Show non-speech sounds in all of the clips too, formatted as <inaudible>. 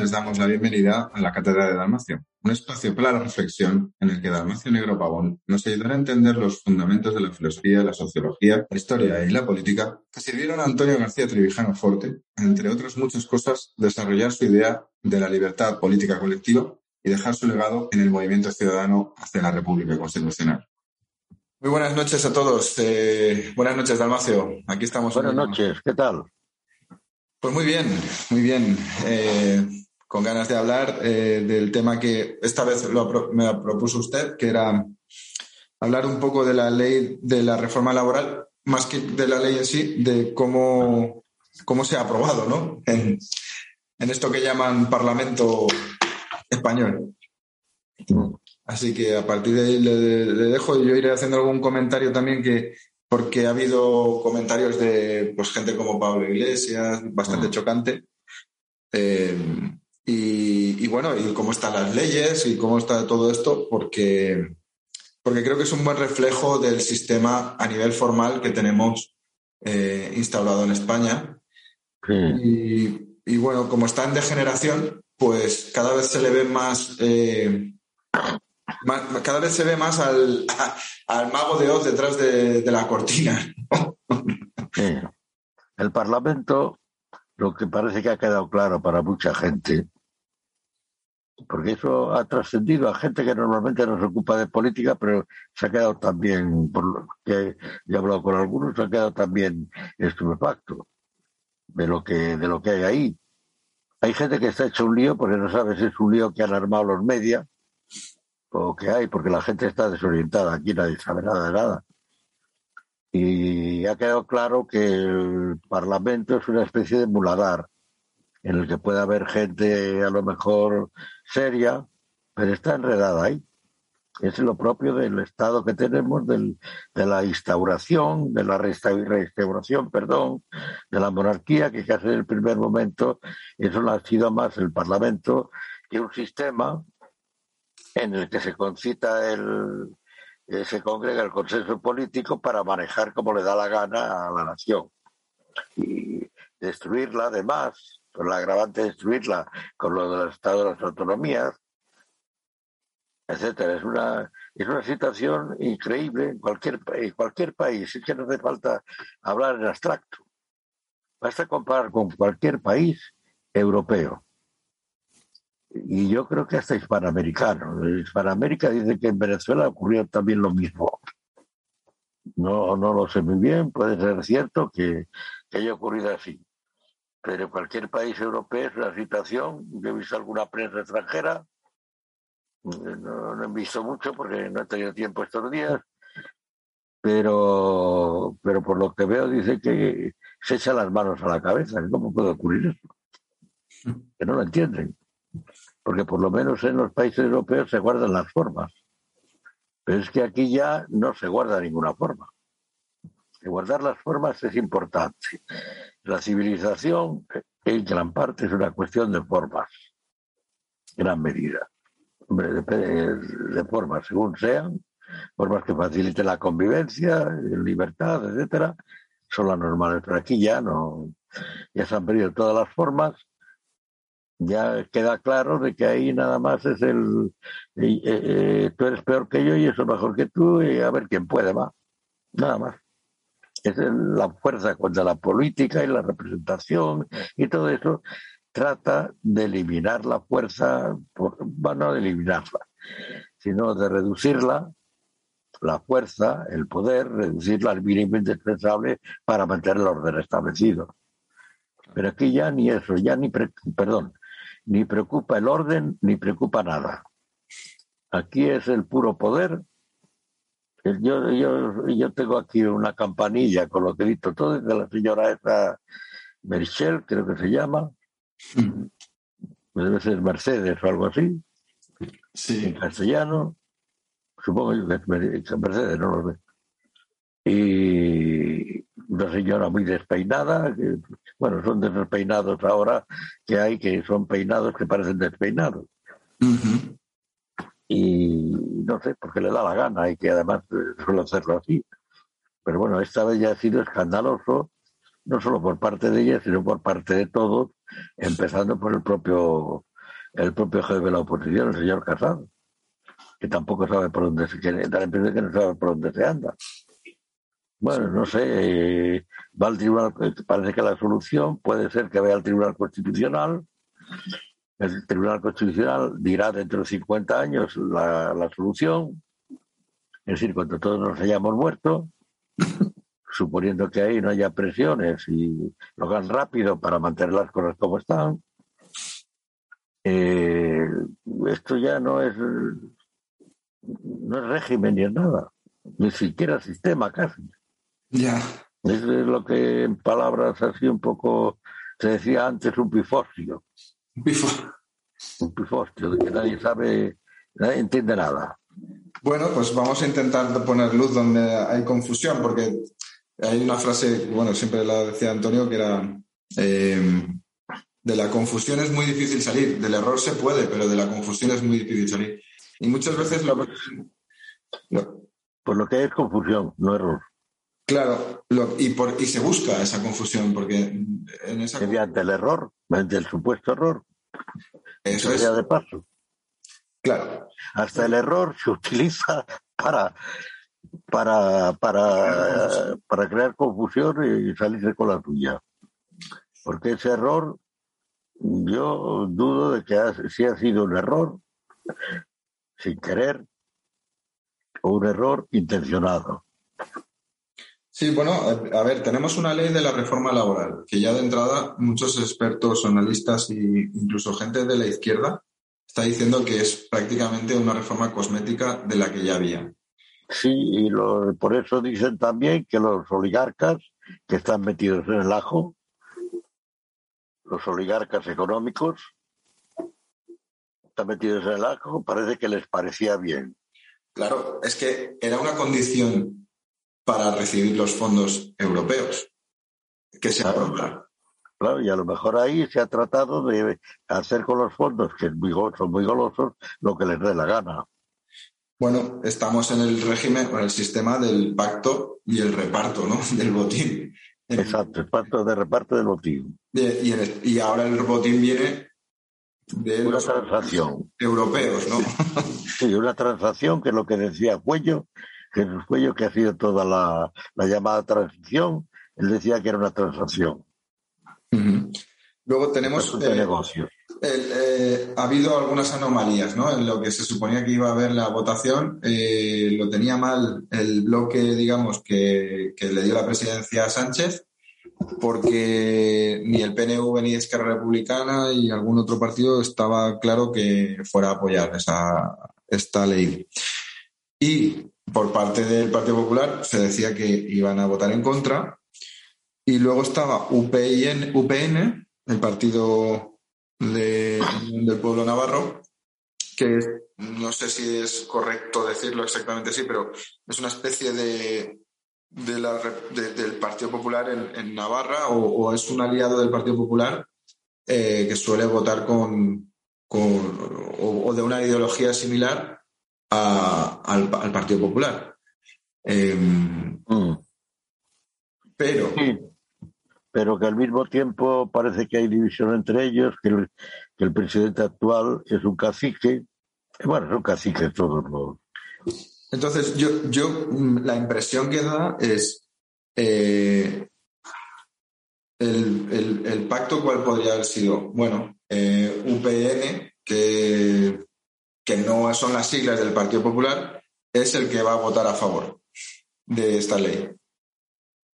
les damos la bienvenida a la Cátedra de Dalmacio, un espacio para la reflexión en el que Dalmacio Negro Pavón nos ayudará a entender los fundamentos de la filosofía, la sociología, la historia y la política que sirvieron a Antonio García Trevijano Forte, entre otras muchas cosas, desarrollar su idea de la libertad política colectiva y dejar su legado en el movimiento ciudadano hacia la República Constitucional. Muy buenas noches a todos. Eh, buenas noches, Dalmacio. Aquí estamos. Buenas noches, ¿qué tal? Pues muy bien, muy bien. Eh, con ganas de hablar eh, del tema que esta vez me propuso usted, que era hablar un poco de la ley de la reforma laboral, más que de la ley en sí, de cómo, cómo se ha aprobado ¿no? en, esto que llaman Parlamento español. Así que a partir de ahí le, le dejo, yo iré haciendo algún comentario también que, porque ha habido comentarios de pues, gente como Pablo Iglesias, bastante chocante. Eh, y, bueno, y cómo están las leyes y cómo está todo esto, porque, porque creo que es un buen reflejo del sistema a nivel formal que tenemos eh, instaurado en España. Y, bueno, como está en degeneración, pues cada vez se le ve más eh, cada vez se ve más al, al mago de Oz detrás de, la cortina. El Parlamento, lo que parece que ha quedado claro para mucha gente, porque eso ha trascendido a gente que normalmente no se ocupa de política, pero se ha quedado también, por lo que he hablado con algunos, se ha quedado también estupefacto de lo que, de lo que hay ahí. Hay gente que está hecho un lío porque no sabe si es un lío que han armado los medios o que hay, porque la gente está desorientada, aquí nadie sabe nada de nada. Y ha quedado claro que el Parlamento es una especie de muladar, en el que puede haber gente a lo mejor seria, pero está enredada ahí. Es lo propio del Estado que tenemos, del, de la instauración, de la restauración, perdón, de la monarquía, que casi en el primer momento eso no ha sido más el Parlamento que un sistema en el que se concita el, eh, se congrega el consenso político para manejar como le da la gana a la nación y destruirla además con la agravante de destruirla con lo del estado de las autonomías etcétera es una es una situación increíble en cualquier en cualquier país es que no hace falta hablar en abstracto basta comparar con cualquier país europeo y yo creo que hasta hispanoamericano. Hispanoamérica dice que en Venezuela ocurrió también lo mismo. No, no lo sé muy bien, puede ser cierto que, haya ocurrido así. Pero en cualquier país europeo es una situación, yo he visto alguna prensa extranjera, no, he visto mucho porque no he tenido tiempo estos días, pero, pero por lo que veo dice que se echan las manos a la cabeza. ¿Cómo puede ocurrir eso? Que no lo entienden porque por lo menos en los países europeos se guardan las formas. Pero es que aquí ya no se guarda ninguna forma. Guardar las formas es importante. La civilización, en gran parte, es una cuestión de formas, gran medida. Hombre, depende de formas, según sean, formas que faciliten la convivencia, libertad, etcétera, son las normales. Pero aquí ya no, ya se han perdido todas las formas ya queda claro de que ahí nada más es el eh, eh, tú eres peor que yo y eso mejor que tú y a ver quién puede más nada más es la fuerza contra la política y la representación y todo eso trata de eliminar la fuerza bueno no de eliminarla sino de reducirla la fuerza el poder reducirla al mínimo indispensable para mantener el orden establecido pero aquí ya ni eso ya ni perdón ni preocupa el orden, ni preocupa nada. Aquí es el puro poder. Yo, yo, yo tengo aquí una campanilla con lo que visto todo de la señora esa Merchel, creo que se llama. Debe ser Mercedes o algo así. Sí. En castellano. Supongo que es Mercedes, no lo sé. Y una señora muy despeinada, que, bueno, son despeinados ahora que hay que son peinados que parecen despeinados. Y no sé, porque le da la gana y que además suele hacerlo así. Pero bueno, esta vez ya ha sido escandaloso no solo por parte de ella, sino por parte de todos, empezando por el propio el propio jefe de la oposición, el señor Casado, que tampoco sabe por dónde se quiere, da la impresión que no sabe por dónde se anda. Bueno, no sé, eh, va al tribunal, parece que la solución puede ser que vaya al Tribunal Constitucional. El Tribunal Constitucional dirá dentro de 50 años la, la solución, es decir, cuando todos nos hayamos muerto, <laughs> suponiendo que ahí no haya presiones y lo hagan rápido para mantener las cosas como están, eh, esto ya no es no es régimen ni es nada, ni siquiera sistema casi. Ya. Es lo que en palabras así un poco se decía antes un pifostio. Un pifostio. Un pifostio, que nadie sabe, nadie entiende nada. Bueno, pues vamos a intentar poner luz donde hay confusión, porque hay una frase, bueno, siempre la decía Antonio, que era eh, de la confusión es muy difícil salir, del error se puede, pero de la confusión es muy difícil salir. Y muchas veces lo, Por lo que es confusión, no error. Claro, y, por, y se busca esa confusión, porque en esa... Mediante el error, mediante el supuesto error. Eso es. de paso. Claro. Hasta el error se <laughs> utiliza para, para, para, para crear confusión y salirse con la tuya. Porque ese error, yo dudo de que si ha sido un error sin querer o un error intencionado. Sí, bueno, a ver, tenemos una ley de la reforma laboral que ya de entrada muchos expertos, analistas e incluso gente de la izquierda está diciendo que es prácticamente una reforma cosmética de la que ya había. Sí, y por eso dicen también que los oligarcas que están metidos en el ajo, los oligarcas económicos, están metidos en el ajo, parece que les parecía bien. Claro, es que era una condición para recibir los fondos europeos que se claro. Claro, y a lo mejor ahí se ha tratado de hacer con los fondos, que son muy golosos, lo que les dé la gana. Bueno, estamos en el régimen, en el sistema del pacto y el reparto, ¿no? <laughs> Del botín. Exacto, el pacto de reparto del botín. Y, y ahora el botín viene de una transacción. europeos, ¿no? sí, una transacción que es lo que decía Cuello, que es Cuello que ha sido toda la, llamada transición, él decía que era una transacción. Luego tenemos... Eh, negocio. Eh, ha habido algunas anomalías, ¿no? En lo que se suponía que iba a haber la votación, eh, lo tenía mal el bloque, digamos, que, que le dio la presidencia a Sánchez, porque ni el PNV ni Esquerra Republicana y algún otro partido estaba claro que fuera a apoyar esa, esta ley. Y por parte del Partido Popular se decía que iban a votar en contra. Y luego estaba UPN, UPN el Partido del Pueblo Navarro, que no sé si es correcto decirlo exactamente así, pero es una especie de de la, del Partido Popular en, Navarra o, es un aliado del Partido Popular eh, que suele votar con, con o, de una ideología similar al, Partido Popular. Em, mm. Pero. pero que al mismo tiempo parece que hay división entre ellos, que el, que el presidente actual es un cacique. Bueno, son caciques todos los, entonces, yo, yo mm, la impresión que da es eh, el, pacto cuál podría haber sido. Bueno, eh, UPN, que, que no son las siglas del Partido Popular, es el que va a votar a favor de esta ley.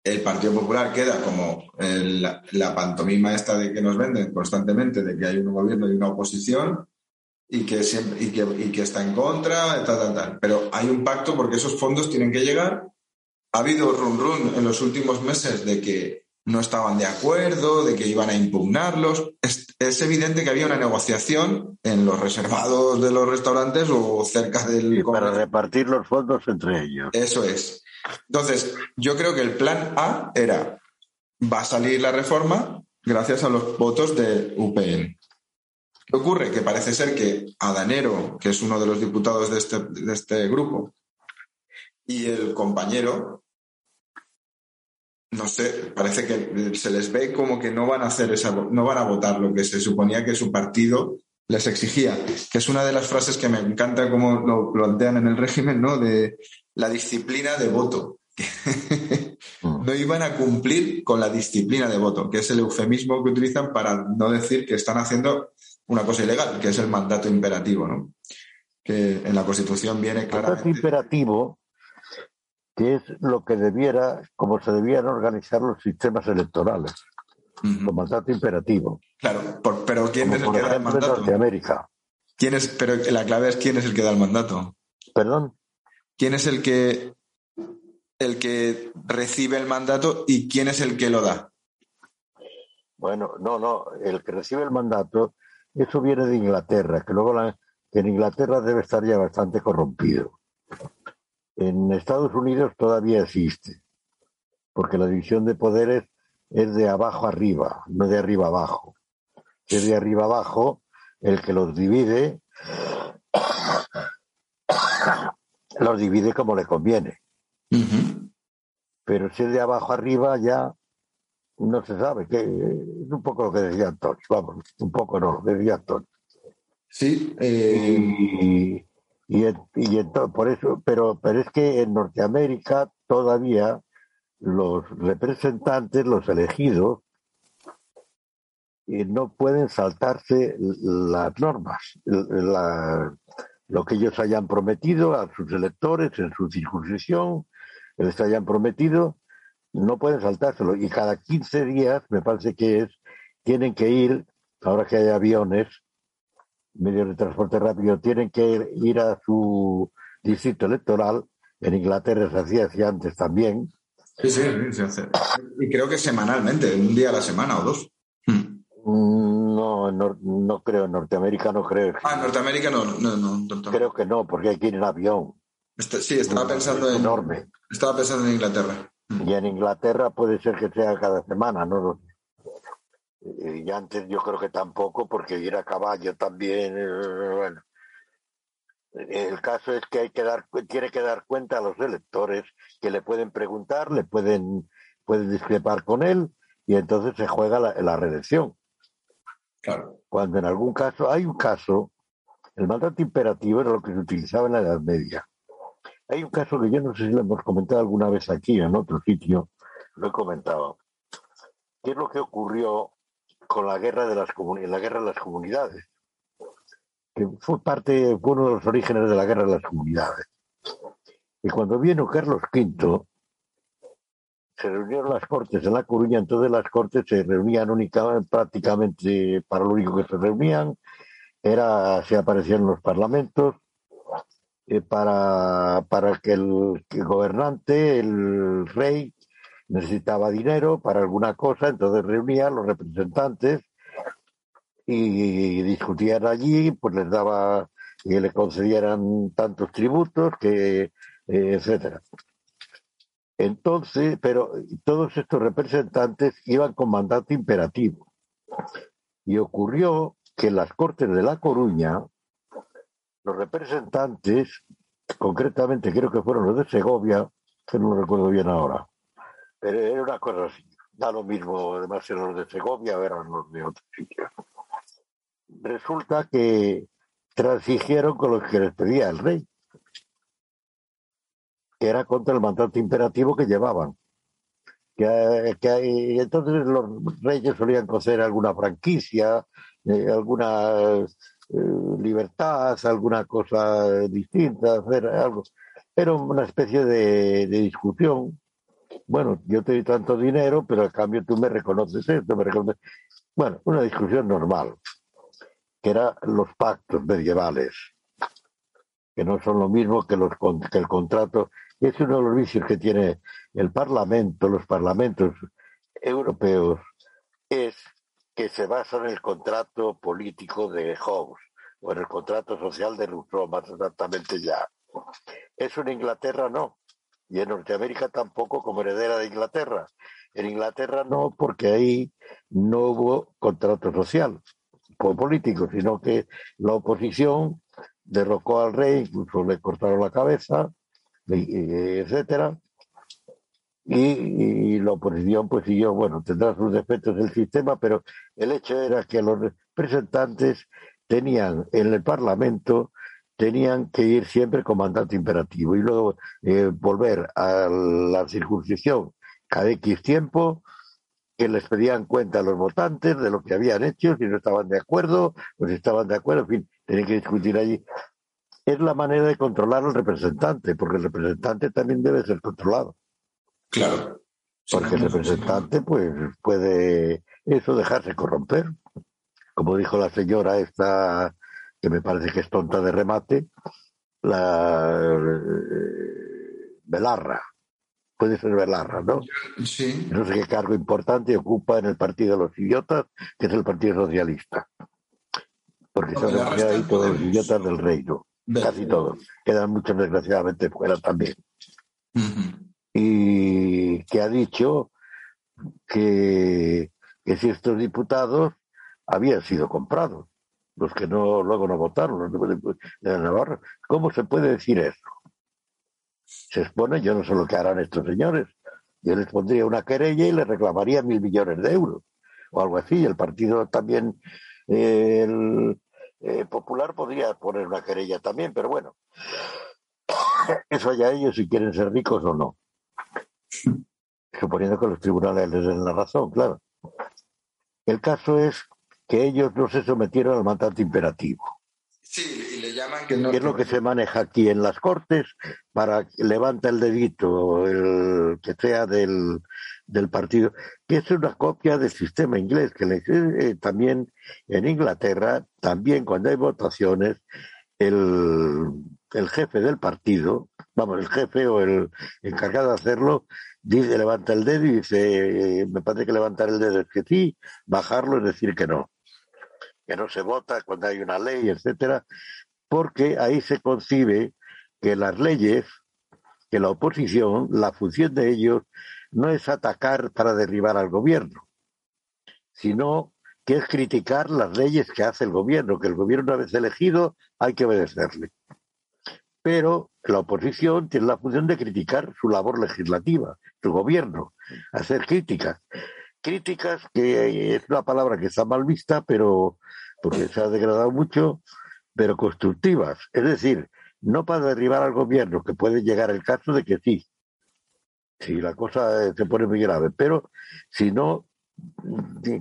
El Partido Popular queda como la, pantomima esta de que nos venden constantemente, de que hay un gobierno y una oposición, y que, siempre, y que, y que está en contra, tal, tal, tal. Pero hay un pacto porque esos fondos tienen que llegar. Ha habido run run en los últimos meses de que no estaban de acuerdo, de que iban a impugnarlos. Es, evidente que había una negociación en los reservados de los restaurantes o cerca del... para repartir los fondos entre ellos. Eso es. Entonces, yo creo que el plan A era, va a salir la reforma gracias a los votos de UPN. ¿Qué ocurre? Que parece ser que Adanero, que es uno de los diputados de este, de este grupo, y el compañero no sé, parece que se les ve como que no van a hacer esa, no van a votar lo que se suponía que su partido les exigía, que es una de las frases que me encanta como lo plantean en el régimen, ¿no? De la disciplina de voto. <laughs> Mm. no iban a cumplir con la disciplina de voto, que es el eufemismo que utilizan para no decir que están haciendo una cosa ilegal, que es el mandato imperativo, ¿no? Que en la Constitución viene claramente. Mandato imperativo, que es lo que debiera, como se debían organizar los sistemas electorales. Con mandato imperativo. Claro, pero ¿quién es el que da el mandato? Norteamérica. ¿Quién es, pero la clave es quién es el que da el mandato. ¿Perdón? ¿Quién es el que el que recibe el mandato y quién es el que lo da? Bueno, no, no, el que recibe el mandato, eso viene de Inglaterra, que luego en Inglaterra debe estar ya bastante corrompido. En Estados Unidos todavía existe, porque la división de poderes es de abajo arriba, no de arriba abajo. es de arriba abajo, el que los divide, <coughs> los divide como le conviene. Pero si es de abajo arriba ya no se sabe, que es un poco lo que decía Antonio, vamos, un poco no, lo que decía Antonio. Sí, eh... y, y, y por eso, pero, pero es que en Norteamérica todavía los representantes, los elegidos, eh, no pueden saltarse las normas, la, lo que ellos hayan prometido a sus electores en su circunscripción, les hayan prometido, no pueden saltárselo. Y cada 15 días, me parece que es, tienen que ir, ahora que hay aviones, medios de transporte rápido, tienen que ir a su distrito electoral. En Inglaterra se hacía, hacía antes también. Sí, sí, se hace. Y creo que semanalmente, un día a la semana o dos. Hmm. No, no, creo, en Norteamérica no creo. Ah, en Norteamérica no, no, no. Creo que no, porque hay que ir en avión. Este, sí, estaba pensando en. Enorme. Estaba pensando en Inglaterra. Y en Inglaterra puede ser que sea cada semana, ¿no? Y antes yo creo que tampoco, porque ir a caballo también, eh, bueno. El caso es que hay que dar, tiene que dar cuenta a los electores que le pueden preguntar, le pueden, pueden discrepar con él, y entonces se juega la, la reelección. Claro. Cuando en algún caso, hay un caso, el mandato imperativo era lo que se utilizaba en la Edad Media. Hay un caso que yo no sé si lo hemos comentado alguna vez aquí en otro sitio, lo he comentado. ¿Qué es lo que ocurrió con la guerra de las la guerra de las comunidades? Que fue parte, fue uno de los orígenes de la guerra de las comunidades. Y cuando vino Carlos V, se reunieron las cortes en La Coruña, entonces las cortes se reunían únicamente, prácticamente para lo único que se reunían, era si aparecían los parlamentos, eh, para, para que el, gobernante, el rey, necesitaba dinero para alguna cosa, entonces reunía a los representantes y discutían allí, pues les daba y le concedieran tantos tributos, que eh, etcétera. Entonces, pero todos estos representantes iban con mandato imperativo. Y ocurrió que en las Cortes de La Coruña, los representantes, concretamente creo que fueron los de Segovia, que no recuerdo bien ahora, pero era una cosa así, da lo mismo, además eran los de Segovia, eran los de otro sitio. Resulta que transigieron con los que les pedía el rey, que era contra el mandato imperativo que llevaban. Que, que, entonces los reyes solían conceder alguna franquicia, eh, alguna eh, libertad, alguna cosa distinta, hacer algo. Era una especie de, discusión. Bueno, yo te doy tanto dinero, pero a cambio tú me reconoces esto, me reconoces. Bueno, una discusión normal, que eran los pactos medievales, que no son lo mismo que, los, que el contrato. Es uno de los vicios que tiene el Parlamento, los parlamentos europeos, es que se basa en el contrato político de Hobbes o en el contrato social de Rousseau, más exactamente ya. Eso en Inglaterra no, y en Norteamérica tampoco como heredera de Inglaterra. En Inglaterra no, porque ahí no hubo contrato social político, sino que la oposición derrocó al rey, incluso le cortaron la cabeza, etcétera, y, la oposición pues siguió, bueno, tendrá sus defectos el sistema, pero el hecho era que los representantes tenían en el Parlamento tenían que ir siempre con mandato imperativo y luego eh, volver a la circunscripción cada X tiempo que les pedían cuenta a los votantes de lo que habían hecho, si no estaban de acuerdo, pues estaban de acuerdo, en fin, tenían que discutir allí. Es la manera de controlar al representante, porque el representante también debe ser controlado. Claro. Porque el representante, pues, puede eso dejarse corromper. Como dijo la señora esta, que me parece que es tonta de remate, la eh, Belarra. Puede ser Belarra, ¿no? Sí. No sé qué cargo importante ocupa en el Partido de los Idiotas, que es el Partido Socialista. Porque son ahí todos los idiotas del reino. Casi todos. Quedan muchos, desgraciadamente, fuera también y que ha dicho que, que si estos diputados habían sido comprados, los que no luego no votaron, los de Navarra. ¿Cómo se puede decir eso? Se expone, yo no sé lo que harán estos señores. Yo les pondría una querella y les reclamaría mil millones de euros o algo así. El partido también, el eh, Popular podría poner una querella también, pero bueno, <coughs> eso ya ellos si quieren ser ricos o no suponiendo que los tribunales les den la razón, claro. El caso es que ellos no se sometieron al mandato imperativo. Sí, y le llaman que no. es lo que se maneja aquí en las Cortes para que levanta el dedito, el que sea del, del partido, que es una copia del sistema inglés, que eh, también en Inglaterra, también cuando hay votaciones, el, el jefe del partido, vamos, el jefe o el encargado de hacerlo, dice, levanta el dedo y dice, eh, me parece que levantar el dedo es que sí, bajarlo es decir que no. Que no se vota cuando hay una ley, etcétera, porque ahí se concibe que las leyes, que la oposición, la función de ellos no es atacar para derribar al gobierno, sino que es criticar las leyes que hace el gobierno, que el gobierno una vez elegido hay que obedecerle pero la oposición tiene la función de criticar su labor legislativa, su gobierno, hacer críticas. Críticas que es una palabra que está mal vista, pero porque se ha degradado mucho, pero constructivas. Es decir, no para derribar al gobierno, que puede llegar el caso de que sí, si la cosa se pone muy grave, pero sino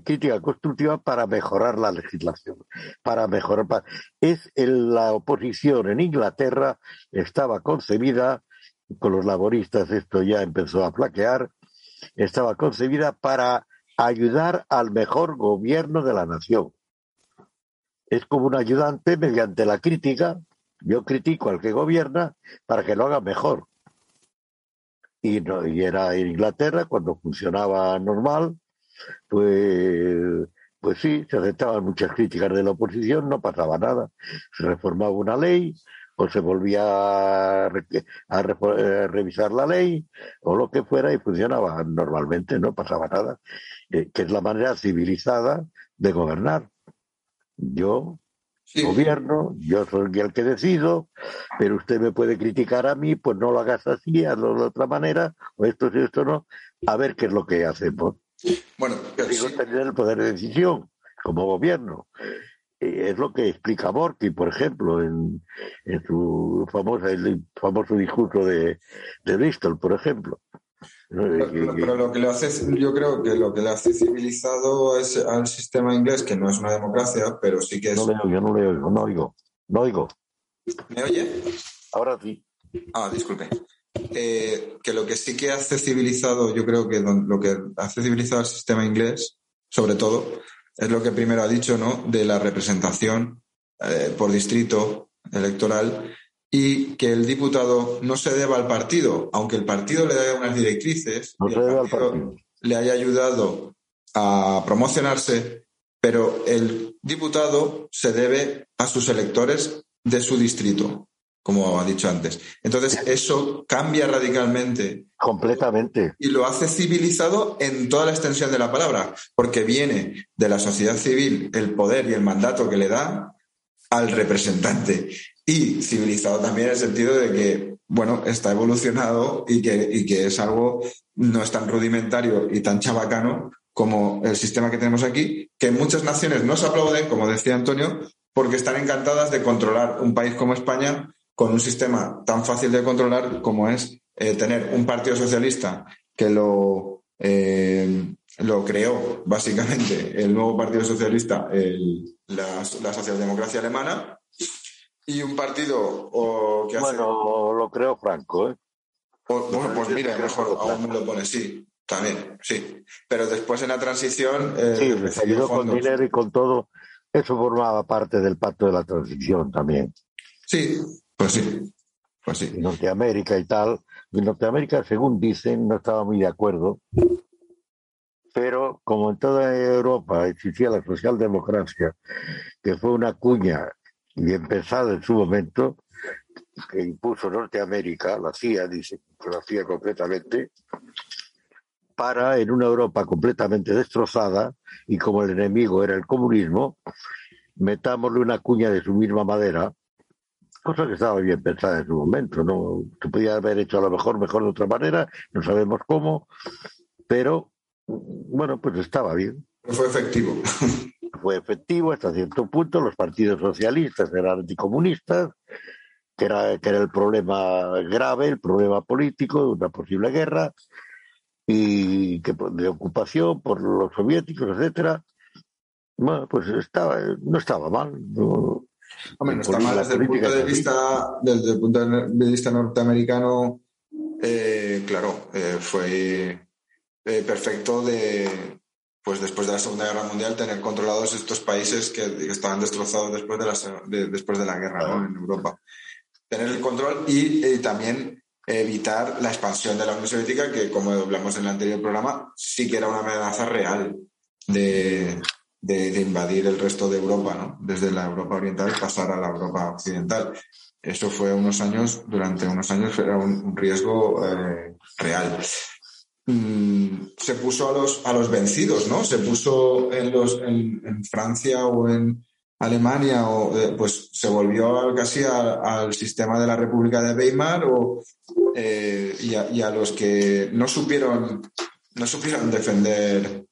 crítica constructiva para mejorar la legislación, para mejorar. Es la oposición en Inglaterra estaba concebida, con los laboristas esto ya empezó a flaquear, estaba concebida para ayudar al mejor gobierno de la nación. Es como un ayudante mediante la crítica. Yo critico al que gobierna para que lo haga mejor. Y, no, era en Inglaterra cuando funcionaba normal, pues, pues sí, se aceptaban muchas críticas de la oposición, no pasaba nada. Se reformaba una ley o se volvía a, revisar la ley o lo que fuera y funcionaba normalmente, no pasaba nada, eh, que es la manera civilizada de gobernar. Yo gobierno, yo soy el que decido, pero usted me puede criticar a mí, pues no lo hagas así, hazlo de otra manera, o esto sí, esto no, a ver qué es lo que hacemos. Bueno, yo digo tener el poder de decisión como gobierno. Es lo que explica Borky, por ejemplo, en, su famosa, el famoso discurso de, de Bristol, por ejemplo. Pero, lo que le hace, yo creo que lo que le hace civilizado es al sistema inglés, que no es una democracia, pero sí que es. No le oigo, no le oigo, no oigo, no oigo. ¿Me oye? Ahora sí. Ah, disculpe. Eh, que lo que sí que hace civilizado, yo creo que lo que hace civilizado al sistema inglés, sobre todo, es lo que primero ha dicho, ¿no? De la representación eh, por distrito electoral y que el diputado no se deba al partido, aunque el partido le dé unas directrices, le haya ayudado a promocionarse, pero el diputado se debe a sus electores de su distrito como ha dicho antes. Entonces, eso cambia radicalmente. Completamente. Y lo hace civilizado en toda la extensión de la palabra, porque viene de la sociedad civil el poder y el mandato que le da al representante. Y civilizado también en el sentido de que, bueno, está evolucionado y que, y que es algo no es tan rudimentario y tan chabacano como el sistema que tenemos aquí, que muchas naciones no se aplauden, como decía Antonio, porque están encantadas de controlar un país como España con un sistema tan fácil de controlar como es eh, tener un partido socialista que lo, eh, lo creó básicamente el nuevo Partido Socialista, la, socialdemocracia alemana, y un partido que hace... Bueno, lo creó Franco, ¿eh? bueno, pues mira, mejor aún me lo pone, sí, también, sí. Pero después en la transición... Eh, sí, recibió con dinero y con todo. Eso formaba parte del pacto de la transición también. Sí, pues sí. Pues sí. Norteamérica y tal. En Norteamérica, según dicen, no estaba muy de acuerdo. Pero como en toda Europa existía la socialdemocracia, que fue una cuña bien pensada en su momento, que impuso Norteamérica, la CIA, dice la CIA concretamente, para en una Europa completamente destrozada y como el enemigo era el comunismo, metámosle una cuña de su misma madera, cosa que estaba bien pensada en su momento, ¿no? Se podía haber hecho a lo mejor mejor de otra manera, no sabemos cómo, pero bueno, pues estaba bien. Fue efectivo. <laughs> Fue efectivo hasta cierto punto, los partidos socialistas eran anticomunistas, que era, que era el problema grave, el problema político de una posible guerra, y que de ocupación por los soviéticos, etcétera. Bueno, pues estaba, no estaba mal. No, Hombre, no está mal desde el punto de vista, desde el punto de vista norteamericano, eh, claro, eh, fue eh, perfecto de, pues después de la Segunda Guerra Mundial, tener controlados estos países que, estaban destrozados después de la, después de la guerra en Europa. Tener el control y también evitar la expansión de la Unión Soviética, que como hablamos en el anterior programa, sí que era una amenaza real de, invadir el resto de Europa, ¿no? Desde la Europa Oriental pasar a la Europa Occidental. Eso fue unos años, durante unos años era un, riesgo eh, real. Mm, se puso a los, a los vencidos, ¿no? Se puso en, los, en Francia o en, Alemania o, eh, pues se volvió casi al sistema de la República de Weimar o, eh, y, a, los que no supieron, no supieron defender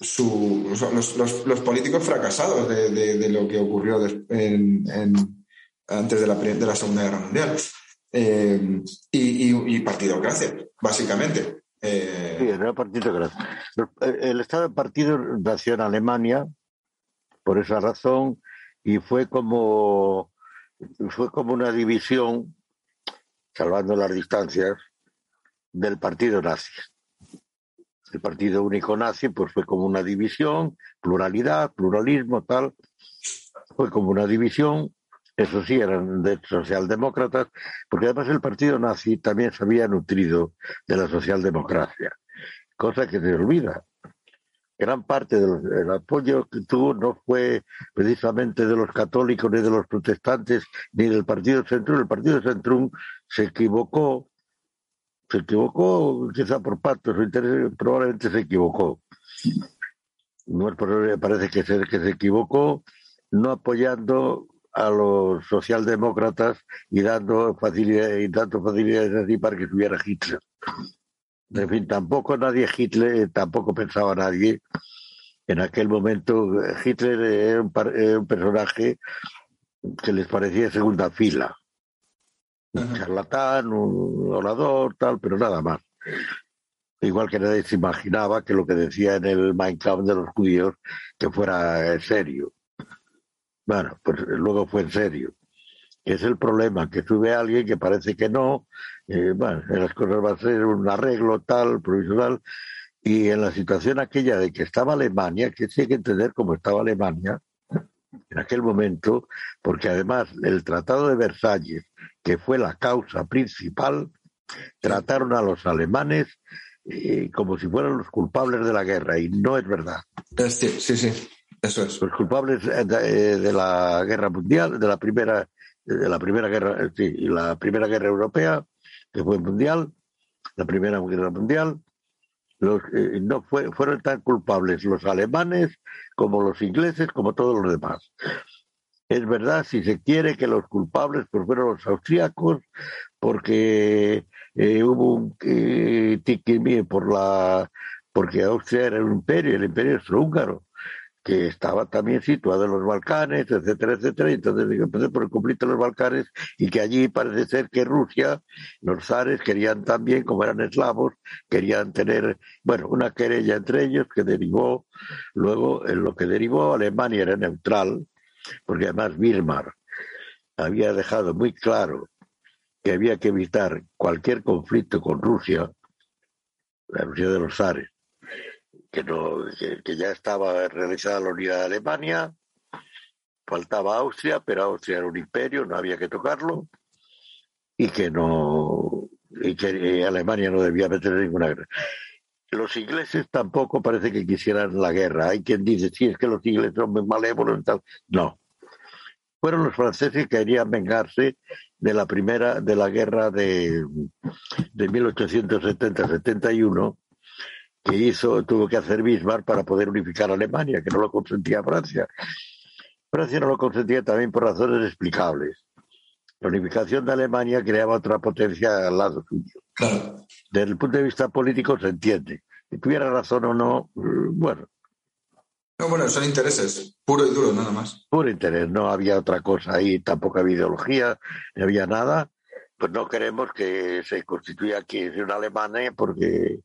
su, los, políticos fracasados de, lo que ocurrió antes de la, de la Segunda Guerra Mundial. Eh, y, y, partidocracia, básicamente. sí, era partidocracia. El Estado de Partido nació en Alemania, por esa razón, y fue como, fue como una división, salvando las distancias, del partido nazi. El partido único nazi pues fue como una división, pluralidad, pluralismo, tal. Fue como una división, eso sí, eran de socialdemócratas, porque además el partido nazi también se había nutrido de la socialdemocracia, cosa que se olvida gran parte del apoyo que tuvo no fue precisamente de los católicos ni de los protestantes ni del partido Centrum. El partido Centrum se equivocó, se equivocó quizá por pactos o intereses, probablemente se equivocó. No parece que se, que se equivocó no apoyando a los socialdemócratas y dando facilidades y dando facilidades así para que subiera Hitler. En fin, tampoco nadie, Hitler, tampoco pensaba nadie. En aquel momento Hitler era un, personaje que les parecía de segunda fila. Un charlatán, un orador, tal, pero nada más. Igual que nadie se imaginaba que lo que decía en el Mein Kampf de los judíos que fuera serio. Bueno, pues luego fue en serio. Es el problema, que sube alguien que parece que no, eh, bueno, en las cosas va a ser un arreglo tal, provisional, y en la situación aquella de que estaba Alemania, que sí hay que entender cómo estaba Alemania en aquel momento, porque además el Tratado de Versalles, que fue la causa principal, trataron a los alemanes eh, como si fueran los culpables de la guerra, y no es verdad. Sí, sí, sí, eso es. Los culpables eh, de, la guerra mundial, de la primera, de la primera guerra, sí, la primera guerra europea, que fue mundial, la Primera Guerra Mundial, los, eh, no fue, fueron tan culpables los alemanes como los ingleses, como todos los demás. Es verdad, si se quiere que los culpables pues fueron los austríacos, porque eh, hubo un eh, por la porque Austria era un imperio, el imperio austrohúngaro que estaba también situado en los Balcanes, etcétera, etcétera, entonces digo, empecé por el conflicto de los Balcanes y que allí parece ser que Rusia, los zares querían también, como eran eslavos, querían tener, bueno, una querella entre ellos que derivó, luego en lo que derivó Alemania era neutral, porque además Bismarck había dejado muy claro que había que evitar cualquier conflicto con Rusia, la Rusia de los zares, que, no, que, ya estaba realizada la unidad de Alemania, faltaba Austria, pero Austria era un imperio, no había que tocarlo, y que no y que Alemania no debía meter ninguna guerra. Los ingleses <laughs> tampoco parece que quisieran la guerra. Hay quien dice, sí, es que los ingleses son malévolos y tal. No. Fueron los franceses que querían vengarse de la primera, de la guerra de, de 1870-71, que hizo, tuvo que hacer Bismarck para poder unificar a Alemania, que no lo consentía Francia. Francia no lo consentía también por razones explicables. La unificación de Alemania creaba otra potencia al lado suyo. Desde el punto de vista político se entiende. Si tuviera razón o no, bueno. No, bueno, son intereses, puro y duro, nada más. Puro interés, no había otra cosa ahí, tampoco había ideología, no había nada. Pues no queremos que se constituya aquí una Alemania porque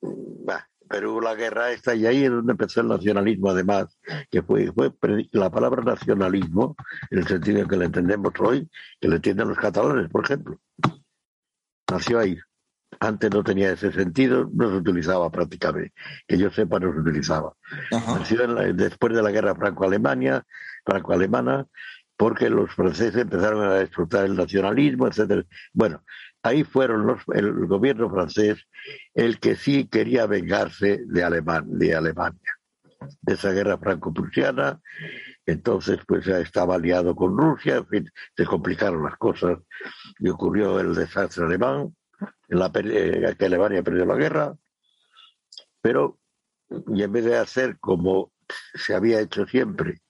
bah, Perú la guerra está y ahí es donde empezó el nacionalismo además, que fue, fue la palabra nacionalismo, en el sentido que le entendemos hoy, que le entienden los catalanes, por ejemplo. Nació ahí. Antes no tenía ese sentido, no se utilizaba prácticamente. Que yo sepa, no se utilizaba. Nació después de la guerra franco-alemania, franco-alemana, porque los franceses empezaron a explotar el nacionalismo, etcétera. Bueno, ahí fueron los, el gobierno francés el que sí quería vengarse de, Alemán, de Alemania, de esa guerra franco-prusiana. Entonces, pues ya estaba aliado con Rusia, en fin, se complicaron las cosas y ocurrió el desastre alemán, en la, eh, que Alemania perdió la guerra, pero y en vez de hacer como se había hecho siempre,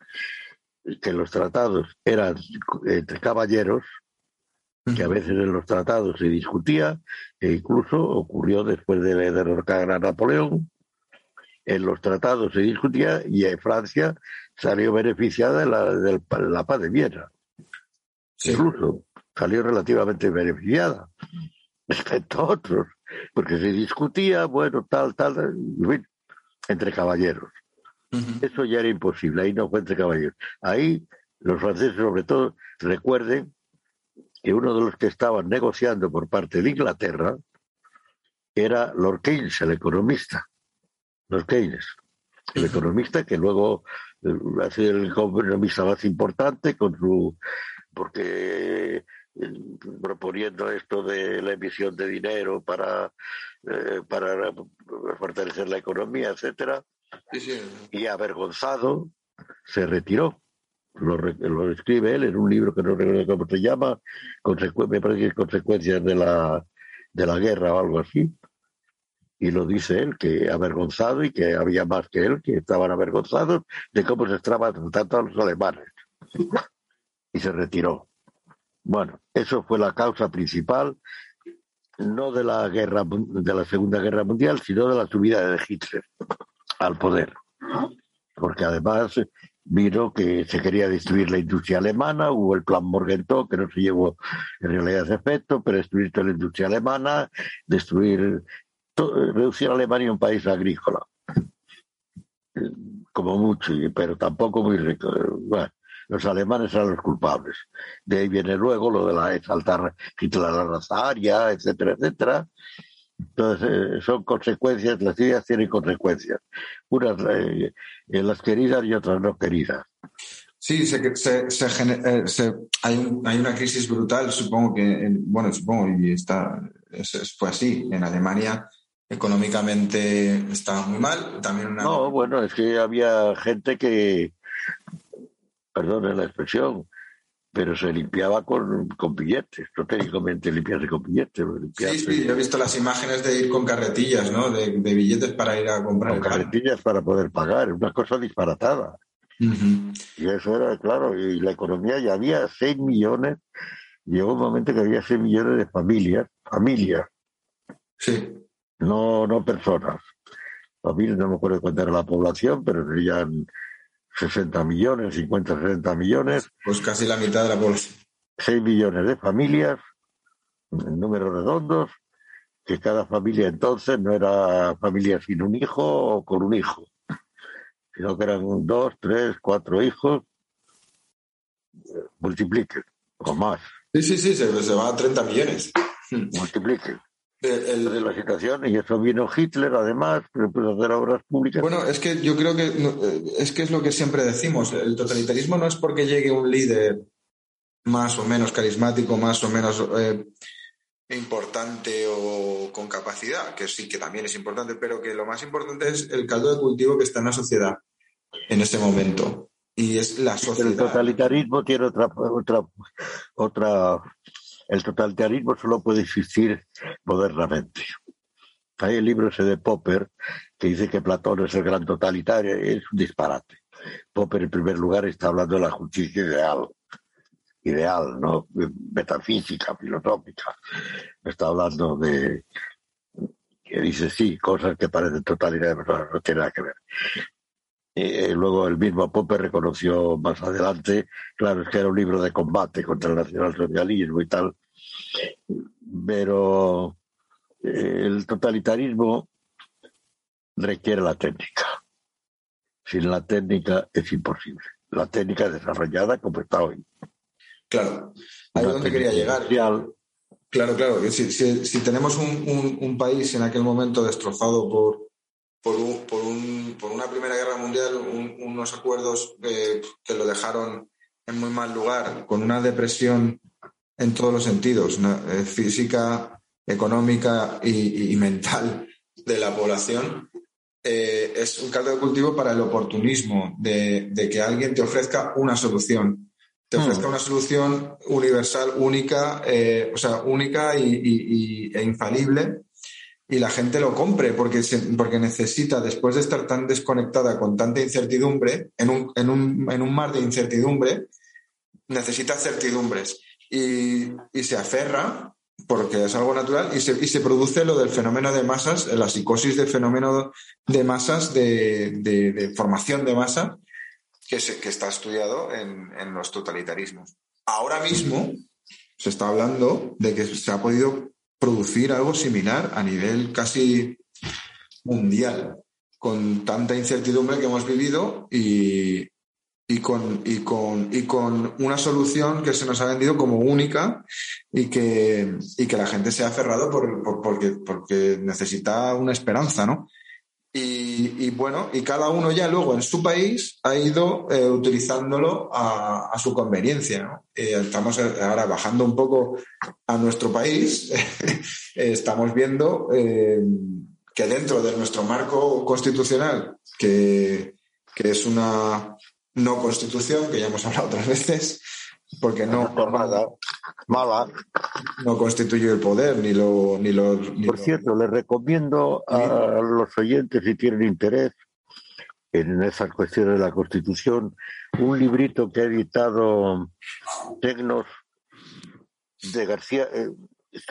que los tratados eran entre caballeros, que a veces en los tratados se discutía, e incluso ocurrió después de derrocar a Napoleón, en los tratados se discutía y Francia salió beneficiada de la, de la paz de Viena. Incluso salió relativamente beneficiada respecto a otros, porque se discutía, bueno, tal, tal, entre caballeros. Eso ya era imposible, ahí no fue entre caballeros. Ahí los franceses, sobre todo, recuerden que uno de los que estaban negociando por parte de Inglaterra era Lord Keynes, el economista. Lord Keynes, el economista que luego ha sido el economista más importante con su porque eh, proponiendo esto de la emisión de dinero para, eh, para fortalecer la economía, etcétera, y avergonzado se retiró lo, lo, escribe él en un libro que no recuerdo cómo se llama, me parece que es Consecuencias de la, de la Guerra o algo así. Y lo dice él, que avergonzado y que había más que él que estaban avergonzados de cómo se estaban tratando a los alemanes. Y se retiró. Bueno, eso fue la causa principal, no de la guerra, de la Segunda Guerra Mundial, sino de la subida de Hitler al poder. Porque además vino que se quería destruir la industria alemana, hubo el plan Morgenthau que no se llevó en realidad ese efecto, pero destruir toda la industria alemana, destruir, reducir a Alemania un país agrícola, como mucho, pero tampoco muy rico. Bueno, los alemanes eran los culpables. De ahí viene luego lo de la exaltar Hitler la raza aria, etcétera, etcétera. Entonces, eh, son consecuencias, las ideas tienen consecuencias. Unas eh, eh, las queridas y otras no queridas. Sí, se, se, se, hay, una crisis brutal, supongo que, bueno, supongo, y está, fue así. En Alemania económicamente está muy mal. También No, bueno, es que había gente que, perdone la expresión, pero se limpiaba con, con billetes, no técnicamente limpiarse con billetes. Sí, sí, he visto las imágenes de ir con carretillas, ¿no? De, billetes para ir a comprar. Con carretillas para poder pagar, una cosa disparatada. Y eso era, claro, y la economía ya había 6 millones llegó un momento que había 6 millones de familias, familias. Sí. No, no personas. Familias, no me acuerdo cuánto era la población, pero serían 60 millones, 50, 60 millones. Pues casi la mitad de la población. 6 millones de familias, en números redondos, que cada familia entonces no era familia sin un hijo o con un hijo, sino que eran dos, tres, cuatro hijos, multipliquen, o más. Sí, sí, sí, se, va a 30 millones. Multipliquen. El, la situación, y eso vino Hitler además, pero hacer obras públicas. Bueno, es que yo creo que eh, es que es lo que siempre decimos, el totalitarismo no es porque llegue un líder más o menos carismático, más o menos eh, importante o con capacidad, que sí que también es importante, pero que lo más importante es el caldo de cultivo que está en la sociedad en ese momento. Y es la sociedad. El totalitarismo tiene otra, otra, otra. El totalitarismo solo puede existir modernamente. Hay el libro ese de Popper que dice que Platón es el gran totalitario, es un disparate. Popper, en primer lugar, está hablando de la justicia ideal ideal, ¿no? Metafísica, filosófica. Está hablando de que dice sí, cosas que parecen totalidad, pero no tiene nada que ver. Y luego el mismo Popper reconoció más adelante, claro, es que era un libro de combate contra el nacionalsocialismo y tal, pero eh, el totalitarismo requiere la técnica. Sin la técnica es imposible. La técnica desarrollada como está hoy. Claro, ahí es donde quería llegar. Claro, claro, si, si, tenemos un, un, país en aquel momento destrozado por, por, un, por, un, por una Primera Guerra Mundial, unos acuerdos eh, que lo dejaron en muy mal lugar, con una depresión en todos los sentidos, eh, física, económica y, mental de la población, eh, es un caldo de cultivo para el oportunismo, de, de que alguien te ofrezca una solución. Te ofrezca mm. una solución universal, única, eh, o sea, única y, e infalible, y la gente lo compre porque, porque necesita, después de estar tan desconectada con tanta incertidumbre, en un, en un, en un mar de incertidumbre, necesita certidumbres y, se aferra porque es algo natural y se, y se, produce lo del fenómeno de masas, la psicosis del fenómeno de masas, de, de formación de masa, que, que está estudiado en, en los totalitarismos. Ahora mismo se está hablando de que se ha podido producir algo similar a nivel casi mundial, con tanta incertidumbre que hemos vivido y, con, una solución que se nos ha vendido como única y que, y que la gente se ha aferrado por, porque, porque necesita una esperanza, ¿no? Y, bueno, y cada uno ya luego en su país ha ido eh, utilizándolo a, su conveniencia. Eh, estamos ahora bajando un poco a nuestro país. <laughs> estamos viendo eh, que dentro de nuestro marco constitucional, que, que, es una no constitución, que ya hemos hablado otras veces, porque no, mala. No constituye el poder ni lo. Ni lo Por cierto, les recomiendo a los oyentes, si tienen interés en esas cuestiones de la Constitución, un librito que ha editado Tecnos de García. Eh,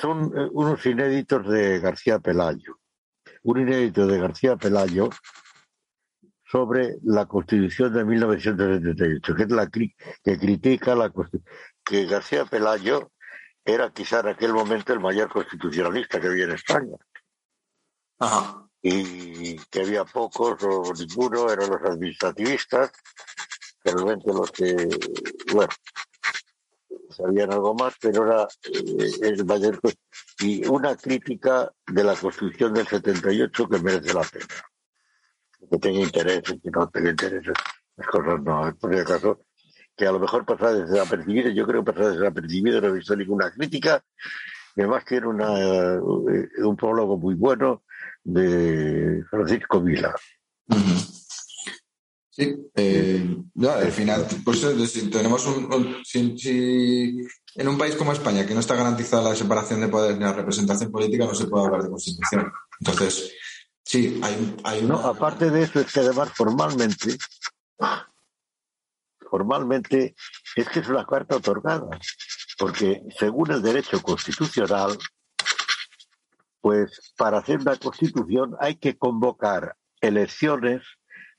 son eh, unos inéditos de García Pelayo. Un inédito de García Pelayo sobre la Constitución de 1978, que es la que critica la que García Pelayo era quizá en aquel momento el mayor constitucionalista que había en España. Y que había pocos o ninguno, eran los administrativistas, realmente los que, bueno, sabían algo más, pero era eh, el mayor. Y una crítica de la Constitución del 78 que merece la pena que tenga interés y que no tenga interés. Las cosas no, por si acaso, que a lo mejor pasa desapercibido, yo creo que pasa desapercibido, no he visto ninguna crítica, además tiene una, eh, un prólogo muy bueno de Francisco Vila. Sí, eh, al final, pues si tenemos un, si, en un país como España, que no está garantizada la separación de poderes ni la representación política, no se puede hablar de constitución. Entonces, Sí, hay, hay No, aparte de eso, es que además formalmente, formalmente, es que es una carta otorgada. Porque según el derecho constitucional, pues para hacer una constitución hay que convocar elecciones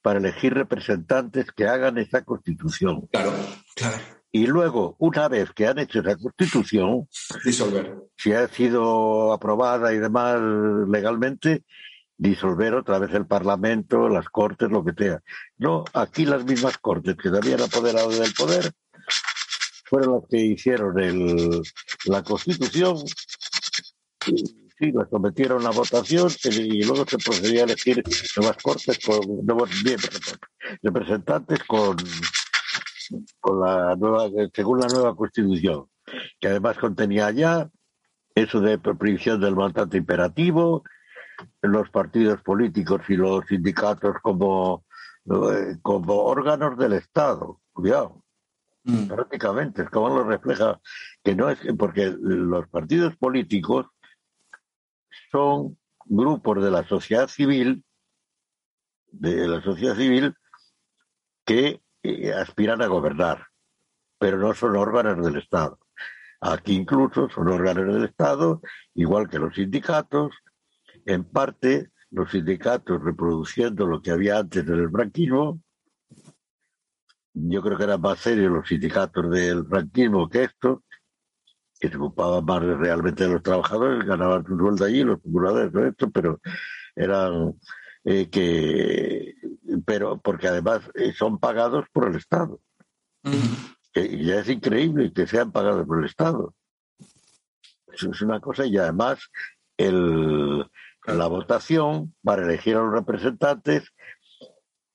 para elegir representantes que hagan esa constitución. Claro, claro. Y luego, una vez que han hecho esa constitución, disolver. Si ha sido aprobada y demás legalmente, disolver otra vez el Parlamento, las Cortes, lo que sea. No, aquí las mismas Cortes que se habían apoderado del poder fueron las que hicieron la Constitución sí, la sometieron a votación y luego se procedía a elegir nuevas cortes con nuevos representantes con, con la nueva, según la nueva constitución, que además contenía ya eso de prohibición del mandato imperativo, los partidos políticos y los sindicatos como, eh, como órganos del Estado. Cuidado. Mm. Prácticamente, es como lo refleja, que no es porque los partidos políticos son grupos de la sociedad civil, de la sociedad civil, que eh, aspiran a gobernar, pero no son órganos del Estado. Aquí incluso son órganos del Estado, igual que los sindicatos, en parte los sindicatos reproduciendo lo que había antes del franquismo. Yo creo que eran más serios los sindicatos del franquismo que esto, que se ocupaban más realmente de los trabajadores, ganaban su sueldo allí, los procuradores, ¿no? Esto, pero eran eh, que, pero porque además eh, son pagados por el Estado. Y ya es increíble que sean pagados por el Estado. Eso es una cosa y además el, la votación para elegir a los representantes